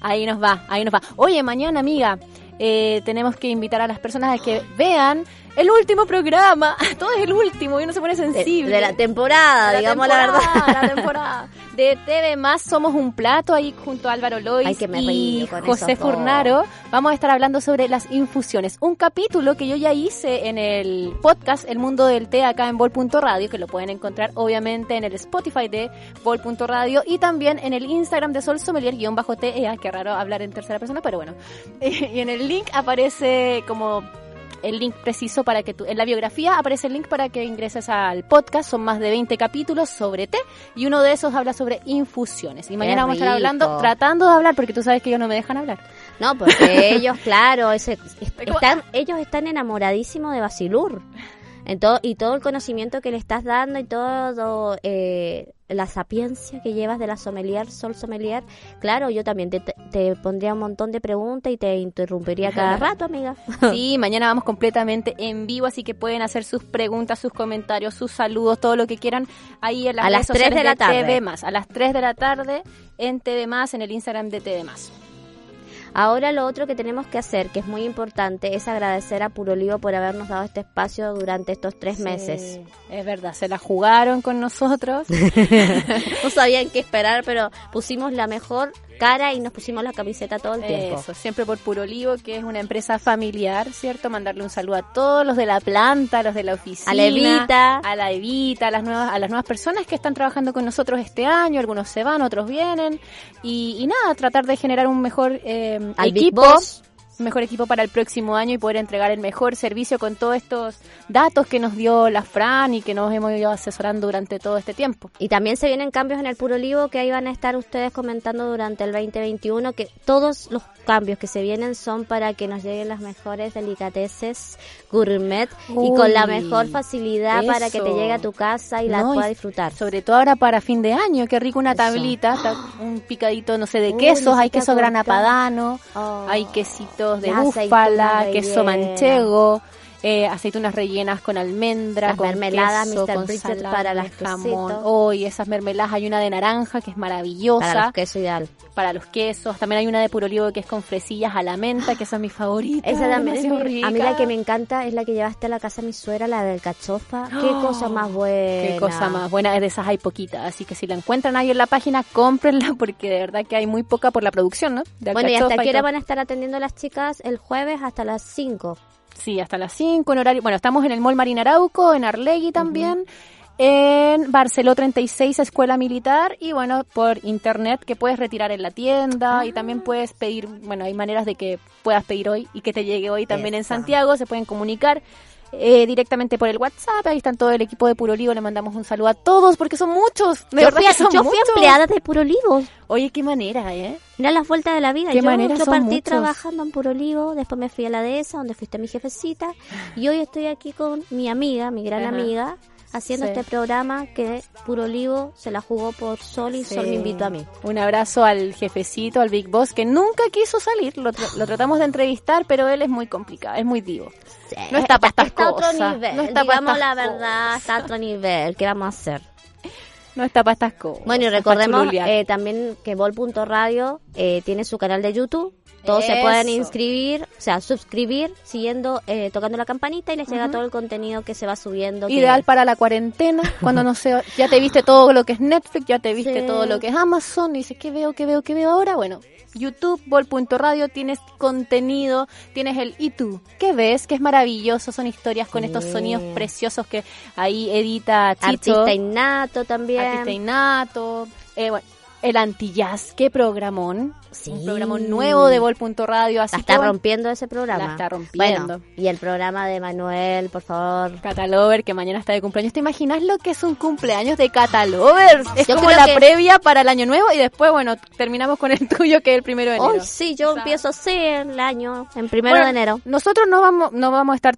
Speaker 3: Ahí nos va, ahí nos va. Oye, mañana, amiga, eh, tenemos que invitar a las personas a que vean el último programa. [laughs] Todo es el último y uno se pone
Speaker 2: De,
Speaker 3: sensible.
Speaker 2: de la temporada,
Speaker 3: De
Speaker 2: digamos la
Speaker 3: temporada,
Speaker 2: verdad.
Speaker 3: La [laughs] temporada. De TV Más Somos un Plato, ahí junto a Álvaro Lois
Speaker 2: Ay, que me
Speaker 3: y José. Furnaro. Vamos a estar hablando sobre las infusiones. Un capítulo que yo ya hice en el podcast El Mundo del Té acá en Vol.radio, que lo pueden encontrar obviamente en el Spotify de Vol.radio y también en el Instagram de Sol Sommelier, guion bajo TEA, que raro hablar en tercera persona, pero bueno. [laughs] y en el link aparece como el link preciso para que tú, en la biografía aparece el link para que ingreses al podcast, son más de 20 capítulos sobre té y uno de esos habla sobre infusiones. Y mañana vamos a estar hablando, tratando de hablar, porque tú sabes que ellos no me dejan hablar.
Speaker 2: No, porque [laughs] ellos, claro, ese- están, ellos están enamoradísimos de Basilur. En todo, y todo el conocimiento que le estás dando y todo eh, la sapiencia que llevas de la sommelier, sol sommelier, claro, yo también te, te- pondría un montón de preguntas y te interrumpiría [laughs] cada rato, amiga. [laughs]
Speaker 3: Sí, mañana vamos completamente en vivo, así que pueden hacer sus preguntas, sus comentarios, sus saludos, todo lo que quieran ahí en las
Speaker 2: A
Speaker 3: redes
Speaker 2: las 3
Speaker 3: sociales
Speaker 2: de la tarde.
Speaker 3: TV Más. A las 3 de la tarde en TV Más, en el Instagram de TV Más.
Speaker 2: Ahora lo otro que tenemos que hacer, que es muy importante, es agradecer a Puro Olivo por habernos dado este espacio durante estos tres meses.
Speaker 3: Es verdad, se la jugaron con nosotros. [laughs] [laughs]
Speaker 2: No sabían qué esperar, pero pusimos la mejor cara y nos pusimos la camiseta todo el tiempo.
Speaker 3: Eso, siempre por Puro Olivo, que es una empresa familiar, ¿cierto? Mandarle un saludo a todos los de la planta, a los de la oficina.
Speaker 2: A la Evita.
Speaker 3: A la Evita, a las nuevas, a las nuevas personas que están trabajando con nosotros este año. Algunos se van, otros vienen. Y, y nada, tratar de generar un mejor eh,
Speaker 2: Al Big
Speaker 3: equipo.
Speaker 2: Boss.
Speaker 3: Mejor equipo para el próximo año y poder entregar el mejor servicio con todos estos datos que nos dio la Fran y que nos hemos ido asesorando durante todo este tiempo.
Speaker 2: Y también se vienen cambios en el Puro Olivo que ahí van a estar ustedes comentando durante el 2021, que todos los cambios que se vienen son para que nos lleguen las mejores delicateces gourmet y con la mejor facilidad para que te llegue a tu casa y la
Speaker 3: No,
Speaker 2: puedas disfrutar.
Speaker 3: Sobre todo ahora para fin de año, qué rico una
Speaker 2: Eso.
Speaker 3: tablita, ta- un picadito, no sé, de
Speaker 2: Uy,
Speaker 3: quesos, hay queso grana
Speaker 2: cortar.
Speaker 3: padano,
Speaker 2: Oh.
Speaker 3: hay quesitos de búfala, queso manchego, eh, aceitunas rellenas con almendra,
Speaker 2: Las
Speaker 3: con
Speaker 2: mermeladas
Speaker 3: queso,
Speaker 2: Mr.
Speaker 3: con
Speaker 2: Bridget para las
Speaker 3: jamón.
Speaker 2: quesitos.
Speaker 3: Oh, y esas mermeladas, hay una de naranja que es maravillosa.
Speaker 2: Para los quesos ideal.
Speaker 3: para los quesos. También hay una de puro olivo que es con fresillas a la menta, que esa es mi favorita.
Speaker 2: Esa también es mi- a mí la
Speaker 3: rica.
Speaker 2: que me encanta es la que llevaste a la casa de mi suegra, la del cachofa. Qué [gasps] cosa más buena.
Speaker 3: Qué cosa más buena, de esas hay poquitas, así que si la encuentran ahí en la página, cómprenla [laughs] porque de verdad que hay muy poca por la producción, ¿no? De
Speaker 2: Bueno, ¿y hasta qué hora van a estar atendiendo las chicas? El jueves hasta las 5.
Speaker 3: Sí, hasta las 5 en horario. Bueno, estamos en el Mall Marín Arauco, en Arlegui también, en Barceló 36, Escuela Militar, y bueno, por internet que puedes retirar en la tienda y
Speaker 2: Ah.
Speaker 3: también puedes pedir, bueno, hay maneras de que puedas pedir hoy y que te llegue hoy también en. Santiago, se pueden comunicar. Eh, directamente por el WhatsApp, ahí están todo el equipo de Puro Olivo, le mandamos un saludo a todos porque son muchos, de
Speaker 2: Yo fui,
Speaker 3: que son
Speaker 2: yo fui empleada de Puro Olivo.
Speaker 3: Oye, qué manera, ¿eh?
Speaker 2: Mira las vueltas de la vida.
Speaker 3: Qué
Speaker 2: yo,
Speaker 3: manera
Speaker 2: yo
Speaker 3: son
Speaker 2: partí
Speaker 3: muchos.
Speaker 2: trabajando en Puro Olivo, después me fui a la dehesa, donde fuiste mi jefecita, y hoy estoy aquí con mi amiga, mi gran
Speaker 3: Ajá.
Speaker 2: amiga, haciendo
Speaker 3: Sí.
Speaker 2: este programa que Puro Olivo se la jugó por Sol y Sol me
Speaker 3: Sí.
Speaker 2: invitó a mí.
Speaker 3: Un abrazo al jefecito, al Big Boss, que nunca quiso salir. Lo, tra- lo tratamos de entrevistar, pero él es muy complicado, es muy divo. No está para estas
Speaker 2: está a otro
Speaker 3: cosas.
Speaker 2: nivel,
Speaker 3: no está
Speaker 2: digamos la verdad, está a otro nivel. ¿Qué vamos a hacer?
Speaker 3: No está para estas cosas.
Speaker 2: Bueno, y recordemos eh, también que Vol.radio eh, tiene su canal de YouTube. Todos se pueden inscribir, o sea, suscribir, siguiendo, eh, tocando la campanita y les llega todo el contenido que se va subiendo. que-
Speaker 3: Ideal para la cuarentena, [laughs] cuando no sé, ya te viste todo lo que es Netflix, ya te viste
Speaker 2: Sí.
Speaker 3: todo lo que es Amazon, y dices, ¿qué veo, qué veo, qué veo ahora? Bueno, YouTube, Vol.radio, tienes contenido, tienes el ¿y tú? ¿Qué ves? Que es maravilloso, son historias con
Speaker 2: Sí.
Speaker 3: estos sonidos preciosos que ahí edita Chicho.
Speaker 2: Artista innato también.
Speaker 3: Artista innato. Eh, bueno, el antijazz, qué programón.
Speaker 2: Sí.
Speaker 3: Un programón nuevo de Vol.radio.
Speaker 2: La está rompiendo ese programa.
Speaker 3: La está rompiendo.
Speaker 2: Bueno, y el programa de Manuel, por favor.
Speaker 3: Catalover, que mañana está de cumpleaños. ¿Te imaginas lo que es un cumpleaños de Catalovers? Es
Speaker 2: Yo
Speaker 3: como la
Speaker 2: que-
Speaker 3: previa para el año nuevo y después, bueno, terminamos con el [laughs] tuyo que es el primero de enero.
Speaker 2: Hoy sí, yo empiezo así el año, en primero
Speaker 3: Bueno,
Speaker 2: de enero.
Speaker 3: Nosotros no vamos, no vamos a estar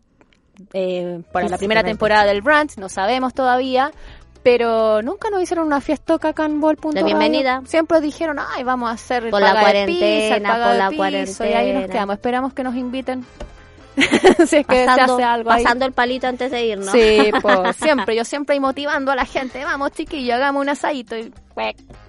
Speaker 3: eh, para la primera temporada del Brunch, no sabemos todavía. Pero nunca nos hicieron una fiesta acá en Bol.radio.
Speaker 2: De bienvenida.
Speaker 3: Siempre dijeron, ay, vamos a hacer el
Speaker 2: Por la cuarentena, por
Speaker 3: de
Speaker 2: la
Speaker 3: piso, Y ahí nos
Speaker 2: cuarentena.
Speaker 3: quedamos. Esperamos que nos inviten. [laughs] si es que se
Speaker 2: Pasando,
Speaker 3: hace algo ahí.
Speaker 2: pasando el palito antes de irnos.
Speaker 3: Sí, [laughs] pues siempre, yo siempre ahí motivando a la gente, vamos chiquillos, hagamos un asadito y.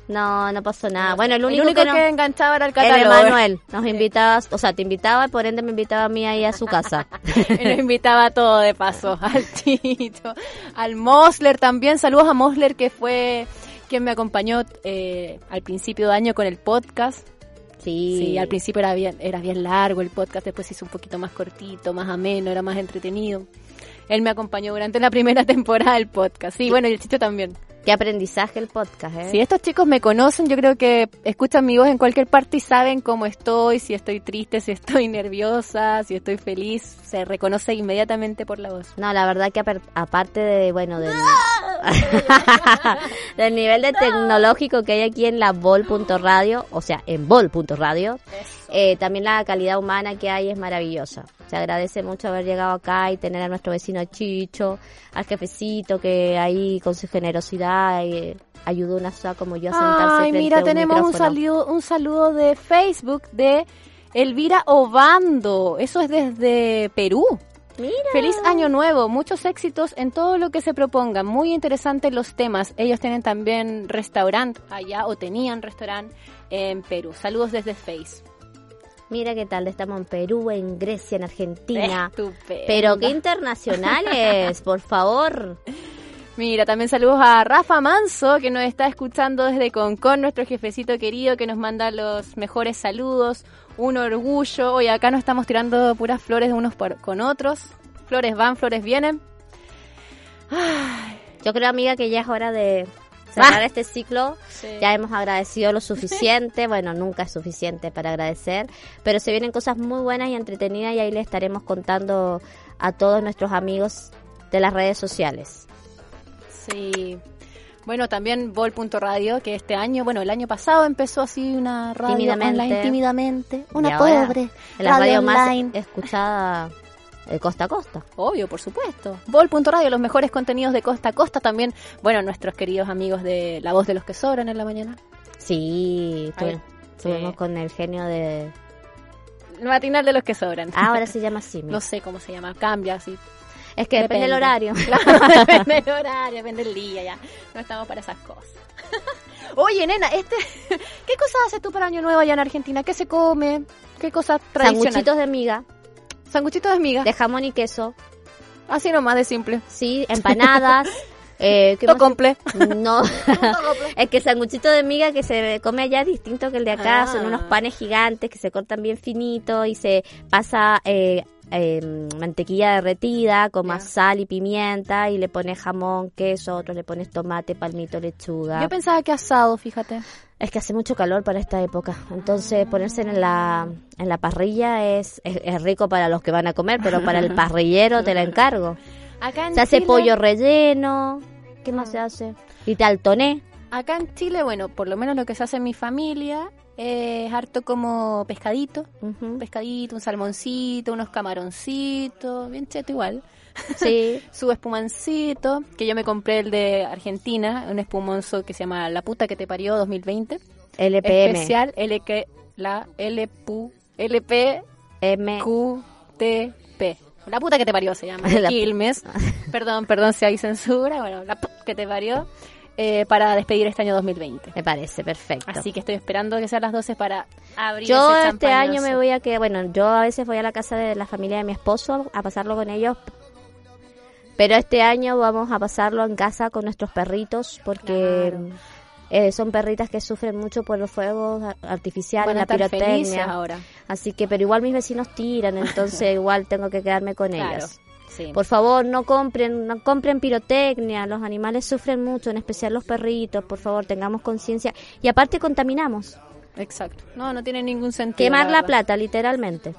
Speaker 2: No, no pasó nada. Bueno, el único,
Speaker 3: el único
Speaker 2: que,
Speaker 3: enganchaba era el
Speaker 2: el
Speaker 3: catálogo.
Speaker 2: Emanuel nos invitaba, o sea, te invitaba, por ende me invitaba a mí ahí a su casa. [laughs]
Speaker 3: Y nos invitaba a todo de paso, [laughs] al Chito, al Mosler también, saludos a Mosler que fue quien me acompañó eh, al principio de año con el podcast.
Speaker 2: Sí.
Speaker 3: Sí, al principio era bien, era bien largo el podcast, después se hizo un poquito más cortito, más ameno, era más entretenido. Él me acompañó durante la primera [laughs] temporada del podcast. Sí, bueno, y el Chito también.
Speaker 2: Qué aprendizaje el podcast, ¿eh?
Speaker 3: Si estos chicos me conocen, yo creo que escuchan mi voz en cualquier parte y saben cómo estoy, si estoy triste, si estoy [laughs] nerviosa, si estoy feliz, se reconoce inmediatamente por la voz.
Speaker 2: No, la verdad que apar- aparte de, bueno, del, [laughs] del nivel de tecnológico que hay aquí en la Vol.radio, o sea, en Vol.radio, eh, también la calidad humana que hay es maravillosa. Se agradece mucho haber llegado acá y tener a nuestro vecino Chicho, al jefecito que ahí con su generosidad eh, ayudó a una soa como yo a sentarse
Speaker 3: Ay,
Speaker 2: frente
Speaker 3: mira,
Speaker 2: a un
Speaker 3: tenemos un saludo, un saludo de Facebook de Elvira Obando. Eso es desde Perú.
Speaker 2: Mira.
Speaker 3: Feliz año nuevo, muchos éxitos en todo lo que se proponga. Muy interesantes los temas. Ellos tienen también restaurante allá o tenían restaurante en Perú. Saludos desde Face.
Speaker 2: Mira qué tal, estamos en Perú, en Grecia, en Argentina.
Speaker 3: Estupendo.
Speaker 2: Pero qué internacionales, por favor.
Speaker 3: Mira, también saludos a Rafa Manso, que nos está escuchando desde Concón, nuestro jefecito querido, que nos manda los mejores saludos. Un orgullo. Hoy acá no estamos tirando puras flores de unos por- con otros. Flores van, flores vienen.
Speaker 2: Yo creo, amiga, que ya es hora de cerrar
Speaker 3: Ah.
Speaker 2: este ciclo. Ya hemos agradecido lo suficiente. [laughs] bueno, nunca es suficiente para agradecer. Pero se vienen cosas muy buenas y entretenidas y ahí le estaremos contando a todos nuestros amigos de las redes sociales.
Speaker 3: Sí. Bueno, también Vol.radio, que este año, bueno, el año pasado empezó así una radio
Speaker 2: Tímidamente.
Speaker 3: online tímidamente. Una pobre
Speaker 2: En la
Speaker 3: radio
Speaker 2: radio más
Speaker 3: online.
Speaker 2: escuchada de costa a costa.
Speaker 3: Obvio, por supuesto. Vol.radio, los mejores contenidos de costa a costa. También, bueno, nuestros queridos amigos de La Voz de los que Sobran en la mañana.
Speaker 2: Sí, estuvimos
Speaker 3: Sí.
Speaker 2: con el genio de...
Speaker 3: El matinal de los que sobran.
Speaker 2: Ahora se llama así. [laughs]
Speaker 3: No sé cómo se llama, cambia así.
Speaker 2: Es que depende del horario. [laughs]
Speaker 3: Claro, depende del horario, depende del día, ya. No estamos para esas cosas. [laughs] Oye, nena, este, [laughs] ¿qué cosas haces tú para Año Nuevo allá en Argentina? ¿Qué se come? ¿Qué cosas tradicionales?
Speaker 2: Sanguchitos de miga,
Speaker 3: Sanguchitos de miga.
Speaker 2: de jamón y queso.
Speaker 3: Así nomás de simple.
Speaker 2: Sí, empanadas. eh, ¿qué
Speaker 3: comple.
Speaker 2: No, es que el sanguchito de miga que se come allá es distinto que el de acá.
Speaker 3: Ah.
Speaker 2: Son unos panes gigantes que se cortan bien finitos y se pasa eh, eh, mantequilla derretida con más sal y pimienta y le pones jamón, queso, otros le pones tomate, palmito, lechuga.
Speaker 3: Yo pensaba que asado, fíjate.
Speaker 2: Es que hace mucho calor para esta época, entonces ponerse en la, en la parrilla es, es, es rico para los que van a comer, pero para el [laughs] parrillero te la encargo.
Speaker 3: Acá en
Speaker 2: Se hace pollo relleno, ¿qué más se hace? Y taltoné.
Speaker 3: Acá en Chile, bueno, por lo menos lo que se hace en mi familia es harto como pescadito. Un pescadito, un salmoncito, unos camaroncitos, bien cheto igual.
Speaker 2: Sí. [laughs]
Speaker 3: Su espumancito, que yo me compré el de Argentina, un espumonzo que se llama La puta que te parió 2020.
Speaker 2: LPM.
Speaker 3: Especial L que la LPU LP
Speaker 2: M.
Speaker 3: QTP. La puta que te parió se llama. [laughs] Quilmes. perdón, perdón si hay censura. Bueno, la puta que te parió. Eh, para despedir este año 2020.
Speaker 2: Me parece perfecto.
Speaker 3: Así que estoy esperando que sean las 12 para abrir
Speaker 2: yo
Speaker 3: ese
Speaker 2: este año me voy a que, bueno, yo a veces voy a la casa de la familia de mi esposo a pasarlo con ellos. Pero este año vamos a pasarlo en casa con nuestros perritos porque
Speaker 3: Claro.
Speaker 2: eh, son perritas que sufren mucho por los fuegos ar- artificiales, la pirotecnia.
Speaker 3: ahora.
Speaker 2: Así que, pero igual mis vecinos tiran, entonces [laughs] igual tengo que quedarme con
Speaker 3: Claro.
Speaker 2: ellos.
Speaker 3: Sí.
Speaker 2: Por favor, no compren, no compren pirotecnia, los animales sufren mucho, en especial los perritos, por favor, tengamos conciencia. Y aparte contaminamos.
Speaker 3: Exacto. No, no tiene ningún sentido.
Speaker 2: Quemar la plata, literalmente.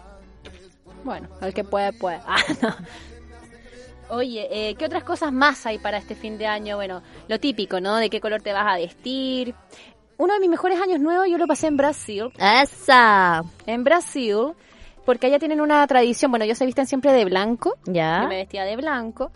Speaker 3: Bueno, el que puede, puede. [laughs] Ah, no. Oye, eh, ¿qué otras cosas más hay para este fin de año? Bueno, lo típico, ¿no? De qué color te vas a vestir. Uno de mis mejores años nuevos yo lo pasé en Brasil.
Speaker 2: ¡Esa!
Speaker 3: En Brasil, porque allá tienen una tradición. Bueno, ellos se visten siempre de blanco.
Speaker 2: Ya.
Speaker 3: Yo me vestía de blanco.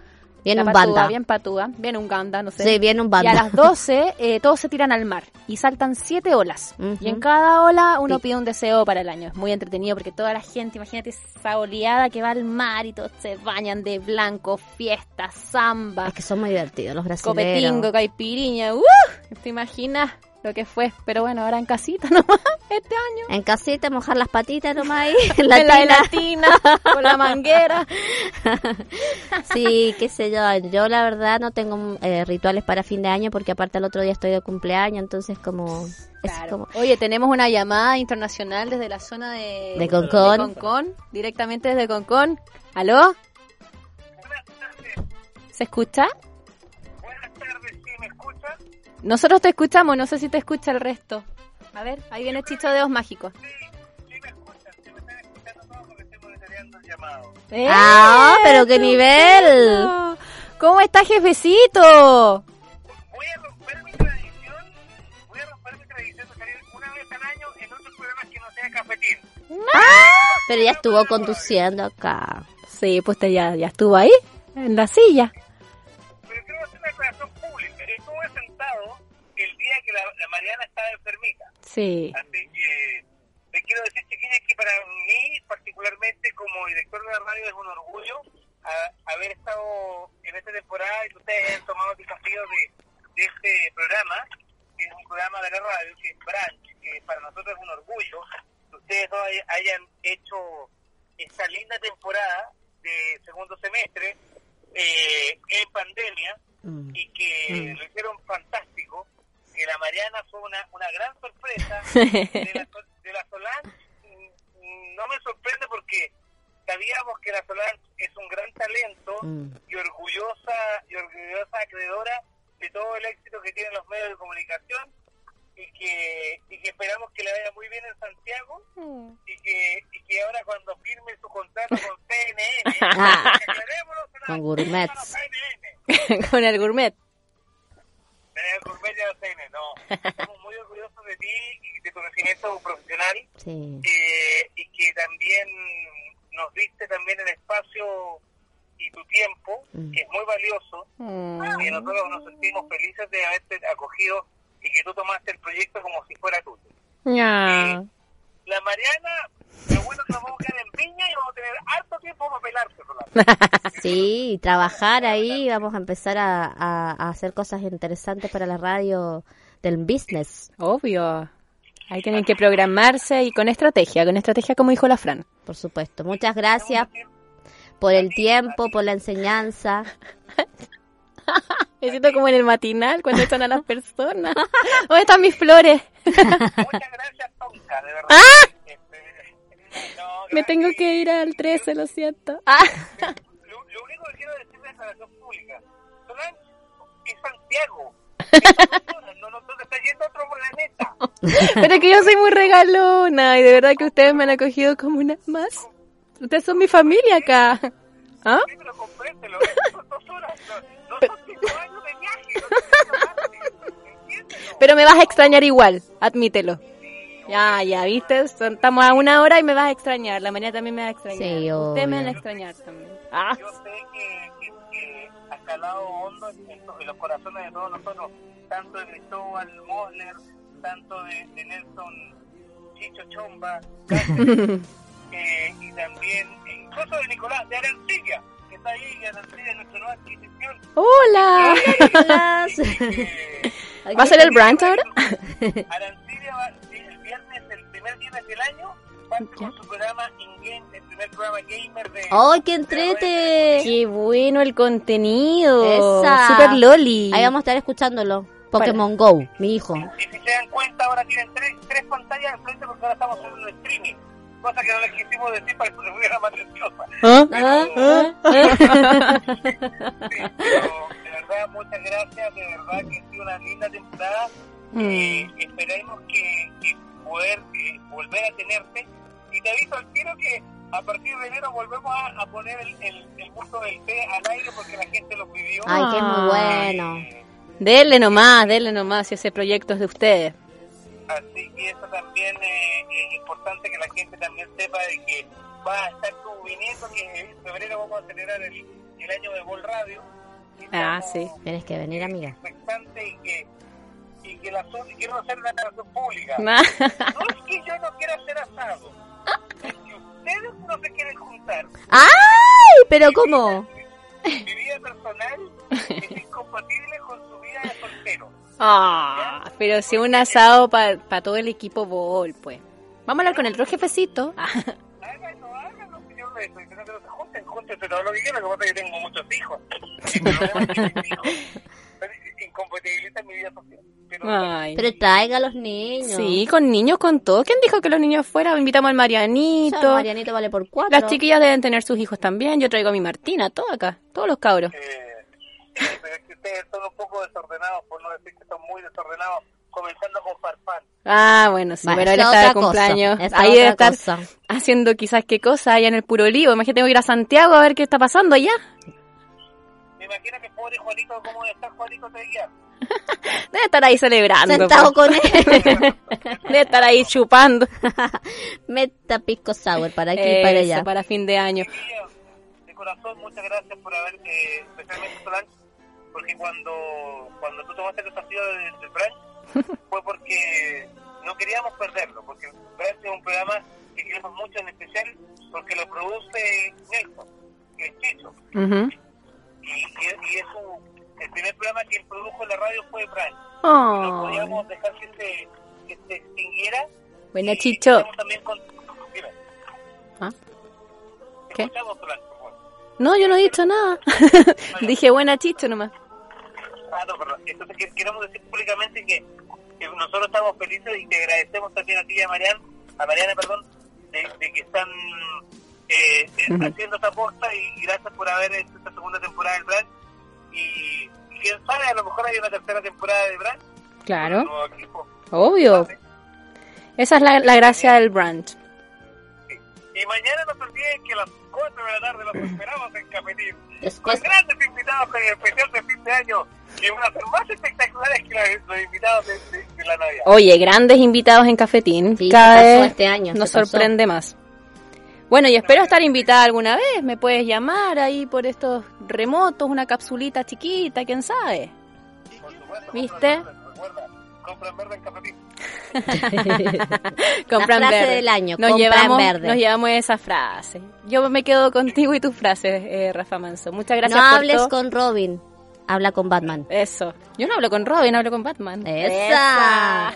Speaker 2: Viene
Speaker 3: La
Speaker 2: un
Speaker 3: patúa,
Speaker 2: banda.
Speaker 3: Bien patúa. Bien un ganda, no sé.
Speaker 2: Sí, viene un
Speaker 3: Y
Speaker 2: banda.
Speaker 3: a las 12 eh, todos se tiran al mar y saltan siete olas. Y en cada ola uno
Speaker 2: Sí.
Speaker 3: pide un deseo para el año. Es muy entretenido porque toda la gente, imagínate esa oleada que va al mar y todos se bañan de blanco, fiesta, samba,
Speaker 2: Es que son muy divertidos los brasileños.
Speaker 3: copetingo, caipiriña. ¡Uh! ¿Te imaginas lo que fue? Pero bueno, ahora en casita [laughs] nomás este año.
Speaker 2: En casita, mojar las patitas nomás ahí, [laughs] en la
Speaker 3: En la
Speaker 2: tina.
Speaker 3: latina, con la manguera. [laughs]
Speaker 2: Sí, qué sé yo. Yo la verdad no tengo eh, rituales para fin de año porque aparte el otro día estoy de cumpleaños, entonces como... Es
Speaker 3: Claro.
Speaker 2: como
Speaker 3: Oye, tenemos una llamada internacional desde la zona de,
Speaker 2: De Concón.
Speaker 3: de Concón, directamente desde Concón. ¿Aló? ¿Se escucha? Nosotros te escuchamos, no sé si te escucha el resto. A ver, ahí viene Chicho Dedos Mágicos.
Speaker 12: Sí me escuchan, si me están escuchando todos porque estoy monitoreando el llamado.
Speaker 2: ¡Ah, pero qué nivel!
Speaker 3: ¿Cómo está, jefecito?
Speaker 12: Voy a romper mi tradición, voy a romper mi tradición de salir una vez al año en otros programas que no sea cafetín.
Speaker 2: Pero ya estuvo conduciendo acá.
Speaker 3: Sí, pues te- ya, ya estuvo ahí, en la silla.
Speaker 12: Pero quiero hacer una aclaración día que la, la Mariana estaba enfermita.
Speaker 3: Sí.
Speaker 12: Así que te quiero decir, chiquillas, que para mí, particularmente como director de la radio, es un orgullo a- haber estado en esta temporada y que ustedes hayan tomado el desafío de, de este programa, que es un programa de la radio, que es Branch, que para nosotros es un orgullo que ustedes dos hay- hayan hecho esta linda temporada de segundo semestre eh, en pandemia
Speaker 2: Mm.
Speaker 12: y que lo hicieron fantástico, que la Mariana fue una, una gran sorpresa. [laughs] De la, Sol- de la Solange mm, mm, no me sorprende porque sabíamos que la Solange es un gran talento
Speaker 2: Mm.
Speaker 12: y orgullosa y orgullosa acreedora de todo el éxito que tienen los medios de comunicación y que, y que esperamos que le vaya muy bien en Santiago y que, y que ahora cuando firme su contrato con [laughs] CNN,
Speaker 2: Ah. Con [laughs]
Speaker 3: Con el gourmet.
Speaker 12: Gourmet no. [laughs] Estamos muy orgullosos de ti y de tu crecimiento profesional
Speaker 2: Sí.
Speaker 12: eh, y que también nos diste también el espacio y tu tiempo,
Speaker 2: Mm.
Speaker 12: que es muy valioso,
Speaker 3: Mm.
Speaker 12: y nosotros nos sentimos felices de haberte acogido y que tú tomaste el proyecto como si fuera tuyo. La Mariana Lo bueno es que nos vamos a quedar en Viña y vamos a tener harto tiempo para pelarse. [laughs]
Speaker 2: Sí, y trabajar ahí, vamos a empezar a, a- a hacer cosas interesantes para la radio del business,
Speaker 3: Obvio. Ahí tienen que programarse y con estrategia, con estrategia como dijo la Fran.
Speaker 2: por supuesto. Muchas gracias por el tiempo, por la enseñanza. [laughs]
Speaker 3: Me siento como en el matinal cuando están a las personas. ¿Dónde están mis flores?
Speaker 12: Muchas gracias, Tonka, de verdad. Este, no,
Speaker 3: Me tengo que ir al 13, lo siento. Ah.
Speaker 12: Lo, lo único que quiero decir de declaración pública, Solange es Santiago. Es no, no, está yendo a otro planeta.
Speaker 3: Pero que yo soy muy regalona y de verdad que ustedes me han acogido como una más. Ustedes son mi familia acá. ¿Ah?
Speaker 12: Sí, pero compréndelo, son dos horas, no, no son cinco años de viaje, no te quiero entiéndelo.
Speaker 3: Pero me vas a extrañar igual, admítelo. Ya, ya, viste, Son- estamos a una hora y me vas a extrañar. La mañana también me va a extrañar.
Speaker 2: Sí,
Speaker 3: Ustedes me van a extrañar también. Ah.
Speaker 12: Yo sé que, que, que ha calado hondo en, en los corazones de todos nosotros, tanto de Cristóbal Mosler, tanto de, de Nelson Chicho Chomba, [laughs] Cáceres, eh, y también incluso de Nicolás, de Arancilla, que está ahí, Arancilla, nuestra nueva adquisición.
Speaker 3: ¡Hola! [laughs] ¿Va a ser el brunch ahora? [laughs]
Speaker 12: Arancilla va, sí, el viernes, el primer viernes del año, parte con su programa InGame, el primer programa gamer de...
Speaker 2: ¡Ay, qué entrete!
Speaker 3: ¡Qué bueno el contenido!
Speaker 2: Esa.
Speaker 3: Super loli.
Speaker 2: Ahí vamos a estar escuchándolo. Pokémon Go, mi hijo.
Speaker 12: Y si se dan cuenta, ahora tienen tres, tres pantallas enfrente porque ahora estamos haciendo un streaming. Cosa que no les quisimos decir para que se hubiera más nerviosa.
Speaker 3: ¿Ah?
Speaker 2: Ah, ah.
Speaker 12: Sí, pero de verdad, muchas gracias. De verdad que ha sido una linda temporada. Eh, esperemos que, que poder eh, volver a tenerte. Y te aviso al tiro que a partir de enero volvemos a, a poner el, el, el mundo del té al aire porque la gente lo pidió.
Speaker 2: Ay, es muy
Speaker 3: Ah.
Speaker 2: bueno.
Speaker 12: Eh,
Speaker 3: Denle nomás, denle nomás si ese proyecto es de ustedes.
Speaker 12: Así que eso también eh, es importante que la gente también sepa de que va a estar tú viniendo, que en febrero vamos a celebrar el, el año de Bol Radio.
Speaker 3: Ah, sí.
Speaker 2: Tienes que venir, amiga.
Speaker 12: expectantes y que, y que la zona, quiero hacer una declaración pública. [laughs]
Speaker 3: Ah.
Speaker 12: No es que yo no quiera hacer asado, es que ustedes no se quieren juntar.
Speaker 2: ¡Ay! ¿Pero cómo?
Speaker 12: Mi vida personal es incompatible con su vida de soltero.
Speaker 3: Ah, pero si un asado para todo el equipo bol, pues. Vamos a hablar con el otro jefecito. Ah,
Speaker 12: Háganlo, háganlo, señor de eso. Y que no se junten, júntense todo lo que quieran. Lo que pasa es que tengo muchos hijos. El problema es que mis hijos incompatibilizan mi vida social. Pero,
Speaker 3: Ay.
Speaker 2: Pero traiga a los niños.
Speaker 3: Sí, con niños, con todo. ¿Quién dijo que los niños fuera? Invitamos al
Speaker 2: O
Speaker 3: Marianito.
Speaker 2: sea, Marianito vale por cuatro.
Speaker 3: Las chiquillas deben tener sus hijos también. Yo traigo a mi Martina, todo acá. Todos los cabros.
Speaker 12: eh, pero es que ustedes son un poco desordenados, por no decir que son muy desordenados, comenzando con Farfán.
Speaker 3: Ah, bueno, sí,
Speaker 2: Bueno,
Speaker 3: pero él está de cumpleaños.
Speaker 2: esa
Speaker 3: Ahí debe estar
Speaker 2: cosa.
Speaker 3: haciendo quizás qué cosa allá en el puro lío. Imagínate, tengo que ir a Santiago a ver qué está pasando allá.
Speaker 12: Me imagino que pobre Juanito, ¿cómo está Juanito de guía? [laughs]
Speaker 3: Debe estar ahí celebrando.
Speaker 2: Sentado
Speaker 3: pues.
Speaker 2: con él. [laughs]
Speaker 3: Debe estar ahí chupando. [laughs]
Speaker 2: Meta pisco sour para aquí y para allá.
Speaker 3: para fin de año.
Speaker 12: De corazón, muchas gracias por haber, eh, especialmente Solange, porque cuando, cuando tú tomaste el desafío del, del brunch, fue porque no queríamos perderlo, porque el brunch es un programa que queremos mucho, en especial porque lo produce Nelson, que es Chicho,
Speaker 3: Ujú.
Speaker 12: y, y, y es un- el primer programa que produjo en la radio fue Brunch. No
Speaker 3: Oh.
Speaker 12: podíamos dejar que se, que se extinguiera.
Speaker 3: Buena,
Speaker 12: y
Speaker 3: Chicho.
Speaker 12: también con...
Speaker 3: ¿Ah? ¿Qué? No, yo no he dicho nada. [laughs] [laughs] Dije buena chicho nomás.
Speaker 12: Ah, no, perdón. Entonces que- queremos decir públicamente que, que nosotros estamos felices y te agradecemos también a ti y a Mariana, a Mariana, perdón, de, de que están eh, eh,
Speaker 3: Ujú.
Speaker 12: haciendo esta aposta y, y gracias por haber hecho esta segunda temporada del Brand. Y, y quién sabe, a lo mejor hay una tercera temporada de Brand.
Speaker 3: Claro, obvio. Esa es la, la gracia del brunch.
Speaker 12: Y mañana no se olviden que a las 4 de la tarde los esperamos en Cafetín.
Speaker 2: Después,
Speaker 12: Con grandes invitados con el especial de fin de año. Que van a ser más espectaculares que los, los invitados de, de- de la Navidad.
Speaker 3: Oye, grandes invitados en Cafetín.
Speaker 2: Sí,
Speaker 3: Cada vez
Speaker 2: este año,
Speaker 3: nos sorprende más. Bueno, y espero estar invitada alguna vez. Me puedes llamar ahí por estos remotos, una capsulita chiquita, quién sabe.
Speaker 12: Por supuesto,
Speaker 3: ¿Viste?
Speaker 12: Recuerda,
Speaker 2: compran verde en cafetín. [laughs]
Speaker 3: Compran
Speaker 13: frase
Speaker 3: verde.
Speaker 13: del año,
Speaker 3: Nos
Speaker 13: compran
Speaker 3: llevamos,
Speaker 13: verde.
Speaker 3: nos llevamos esa frase. Yo me quedo contigo y tus frases, eh, Rafa Manso. Muchas gracias
Speaker 13: no
Speaker 3: por
Speaker 13: hables
Speaker 3: todo.
Speaker 13: con Robin, habla con Batman.
Speaker 3: Eso. Yo no hablo con Robin, hablo con Batman.
Speaker 13: Esa.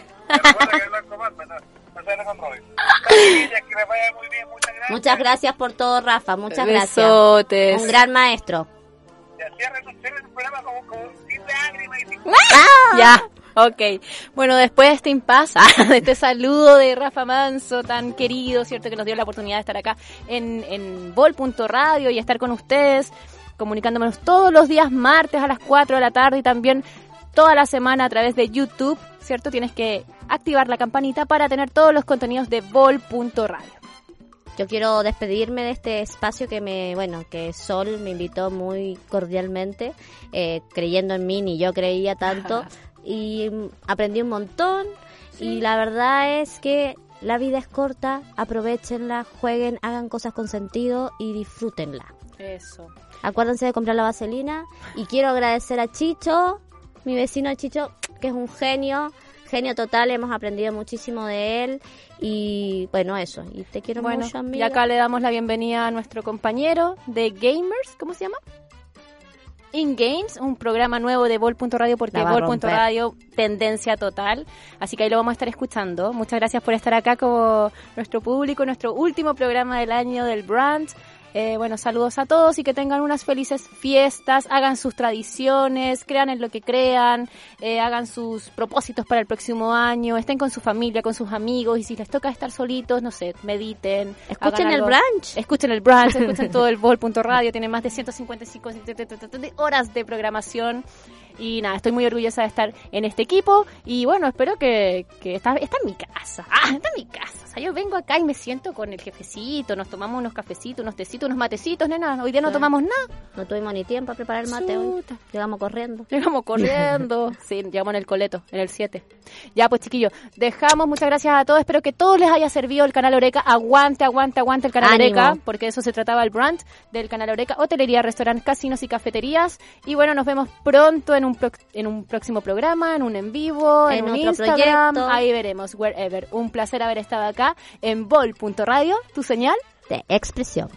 Speaker 2: Muchas gracias.
Speaker 13: Gracias por todo, Rafa. Muchas gracias.
Speaker 3: Besotes.
Speaker 13: Un gran maestro.
Speaker 2: Ya,
Speaker 3: ok. Bueno, después de este impasse, [laughs] de este saludo de Rafa Manso, tan querido, ¿cierto? Que nos dio la oportunidad de estar acá en, en Vol.radio y estar con ustedes, comunicándonos todos los días martes a las 4 de la tarde y también toda la semana a través de YouTube, ¿cierto? Tienes que activar la campanita para tener todos los contenidos de Vol.radio.
Speaker 13: Yo quiero despedirme de este espacio que me, bueno, que Sol me invitó muy cordialmente, eh, creyendo en mí, ni yo creía tanto, [laughs] y aprendí un montón, y la verdad es que la vida es corta, aprovechenla, jueguen, hagan cosas con sentido y disfrútenla.
Speaker 3: Eso.
Speaker 13: Acuérdense de comprar la vaselina, y quiero agradecer a Chicho, mi vecino Chicho, que es un genio, genio total, hemos aprendido muchísimo de él, y bueno, eso, y te quiero
Speaker 3: Bueno,
Speaker 13: mucho,
Speaker 3: y
Speaker 13: amiga.
Speaker 3: acá le damos la bienvenida a nuestro compañero de Gamers, ¿cómo se llama? In Games, un programa nuevo de Vol.radio porque Vol.radio tendencia total, así que ahí lo vamos a estar escuchando. Muchas gracias por estar acá con nuestro público, nuestro último programa del año del brand. Eh, bueno, saludos a todos y que tengan unas felices fiestas, hagan sus tradiciones, crean en lo que crean, eh, hagan sus propósitos para el próximo año, estén con su familia, con sus amigos y si les toca estar solitos, no sé, mediten.
Speaker 13: Escuchen el brunch.
Speaker 3: Escuchen el brunch, escuchen todo el bol.radio, tiene más de 155 horas de programación. Y nada, estoy muy orgullosa de estar en este equipo. Y bueno, espero que, que está, está en mi casa. Ah, está en mi casa. O sea, yo vengo acá y me siento con el jefecito, nos tomamos unos cafecitos, unos tecitos, unos matecitos, nena. Hoy día no
Speaker 13: Sí.
Speaker 3: tomamos nada.
Speaker 13: No tuvimos ni tiempo para preparar el mate hoy. Llegamos corriendo.
Speaker 3: Llegamos corriendo. [laughs] Sí, llegamos en el coleto, en el 7. Ya, pues chiquillos, dejamos. Muchas gracias a todos. Espero que todos les haya servido el canal Oreca. Aguante, aguante, aguante el canal
Speaker 13: Ánimo.
Speaker 3: Oreca, porque de eso se trataba el brand del canal Oreca. Hotelería, restaurantes, casinos y cafeterías. Y bueno, nos vemos pronto en un, pro- en un próximo programa, en un en vivo, en,
Speaker 13: En
Speaker 3: un
Speaker 13: otro
Speaker 3: Instagram.
Speaker 13: proyecto.
Speaker 3: Ahí veremos, wherever. Un placer haber estado acá en bol.radio, tu señal.
Speaker 13: De expresión.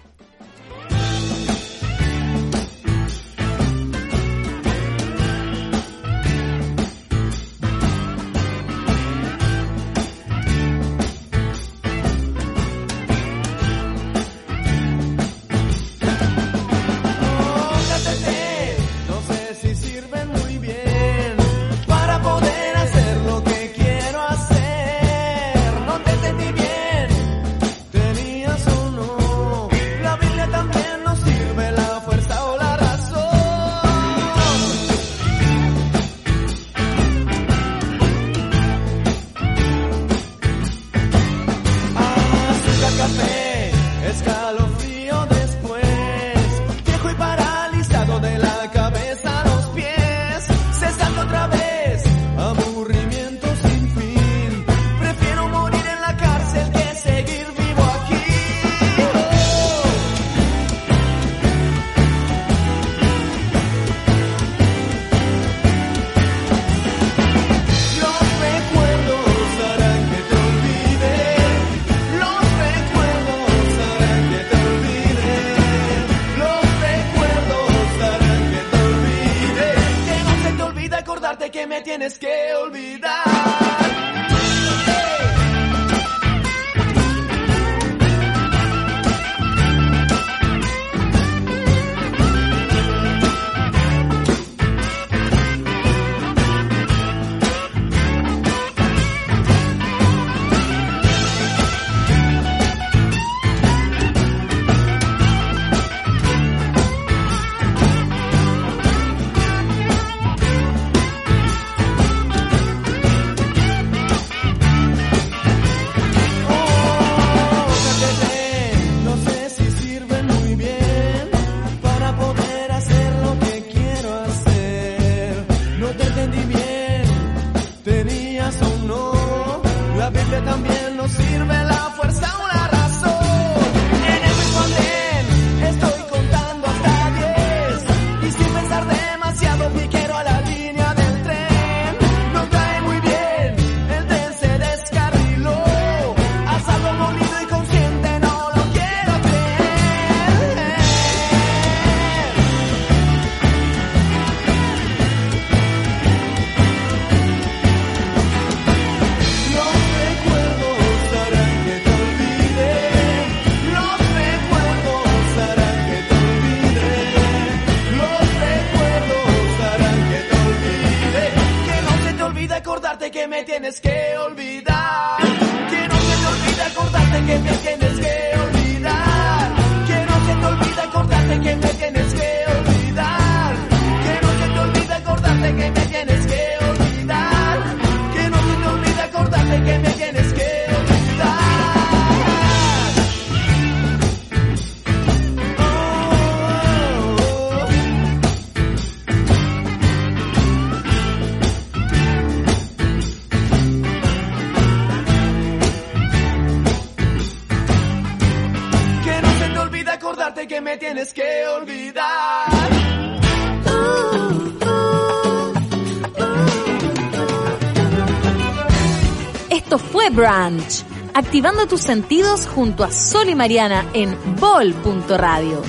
Speaker 1: Brunch, activando tus sentidos junto a Sol y Mariana en bol.radio.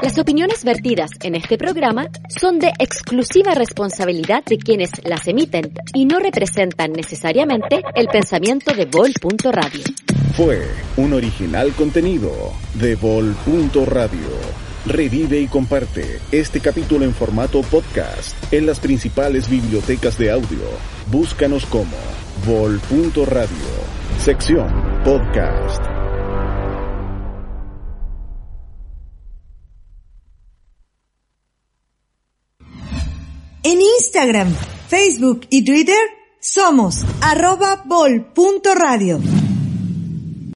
Speaker 11: Las opiniones vertidas en este programa son de exclusiva responsabilidad de quienes las emiten y no representan necesariamente el pensamiento de Vol.radio.
Speaker 7: Fue un original contenido de Vol.radio. Revive y comparte este capítulo en formato podcast en las principales bibliotecas de audio. Búscanos como Vol.radio, sección podcast.
Speaker 6: En Instagram, Facebook y Twitter somos arroba bol.radio.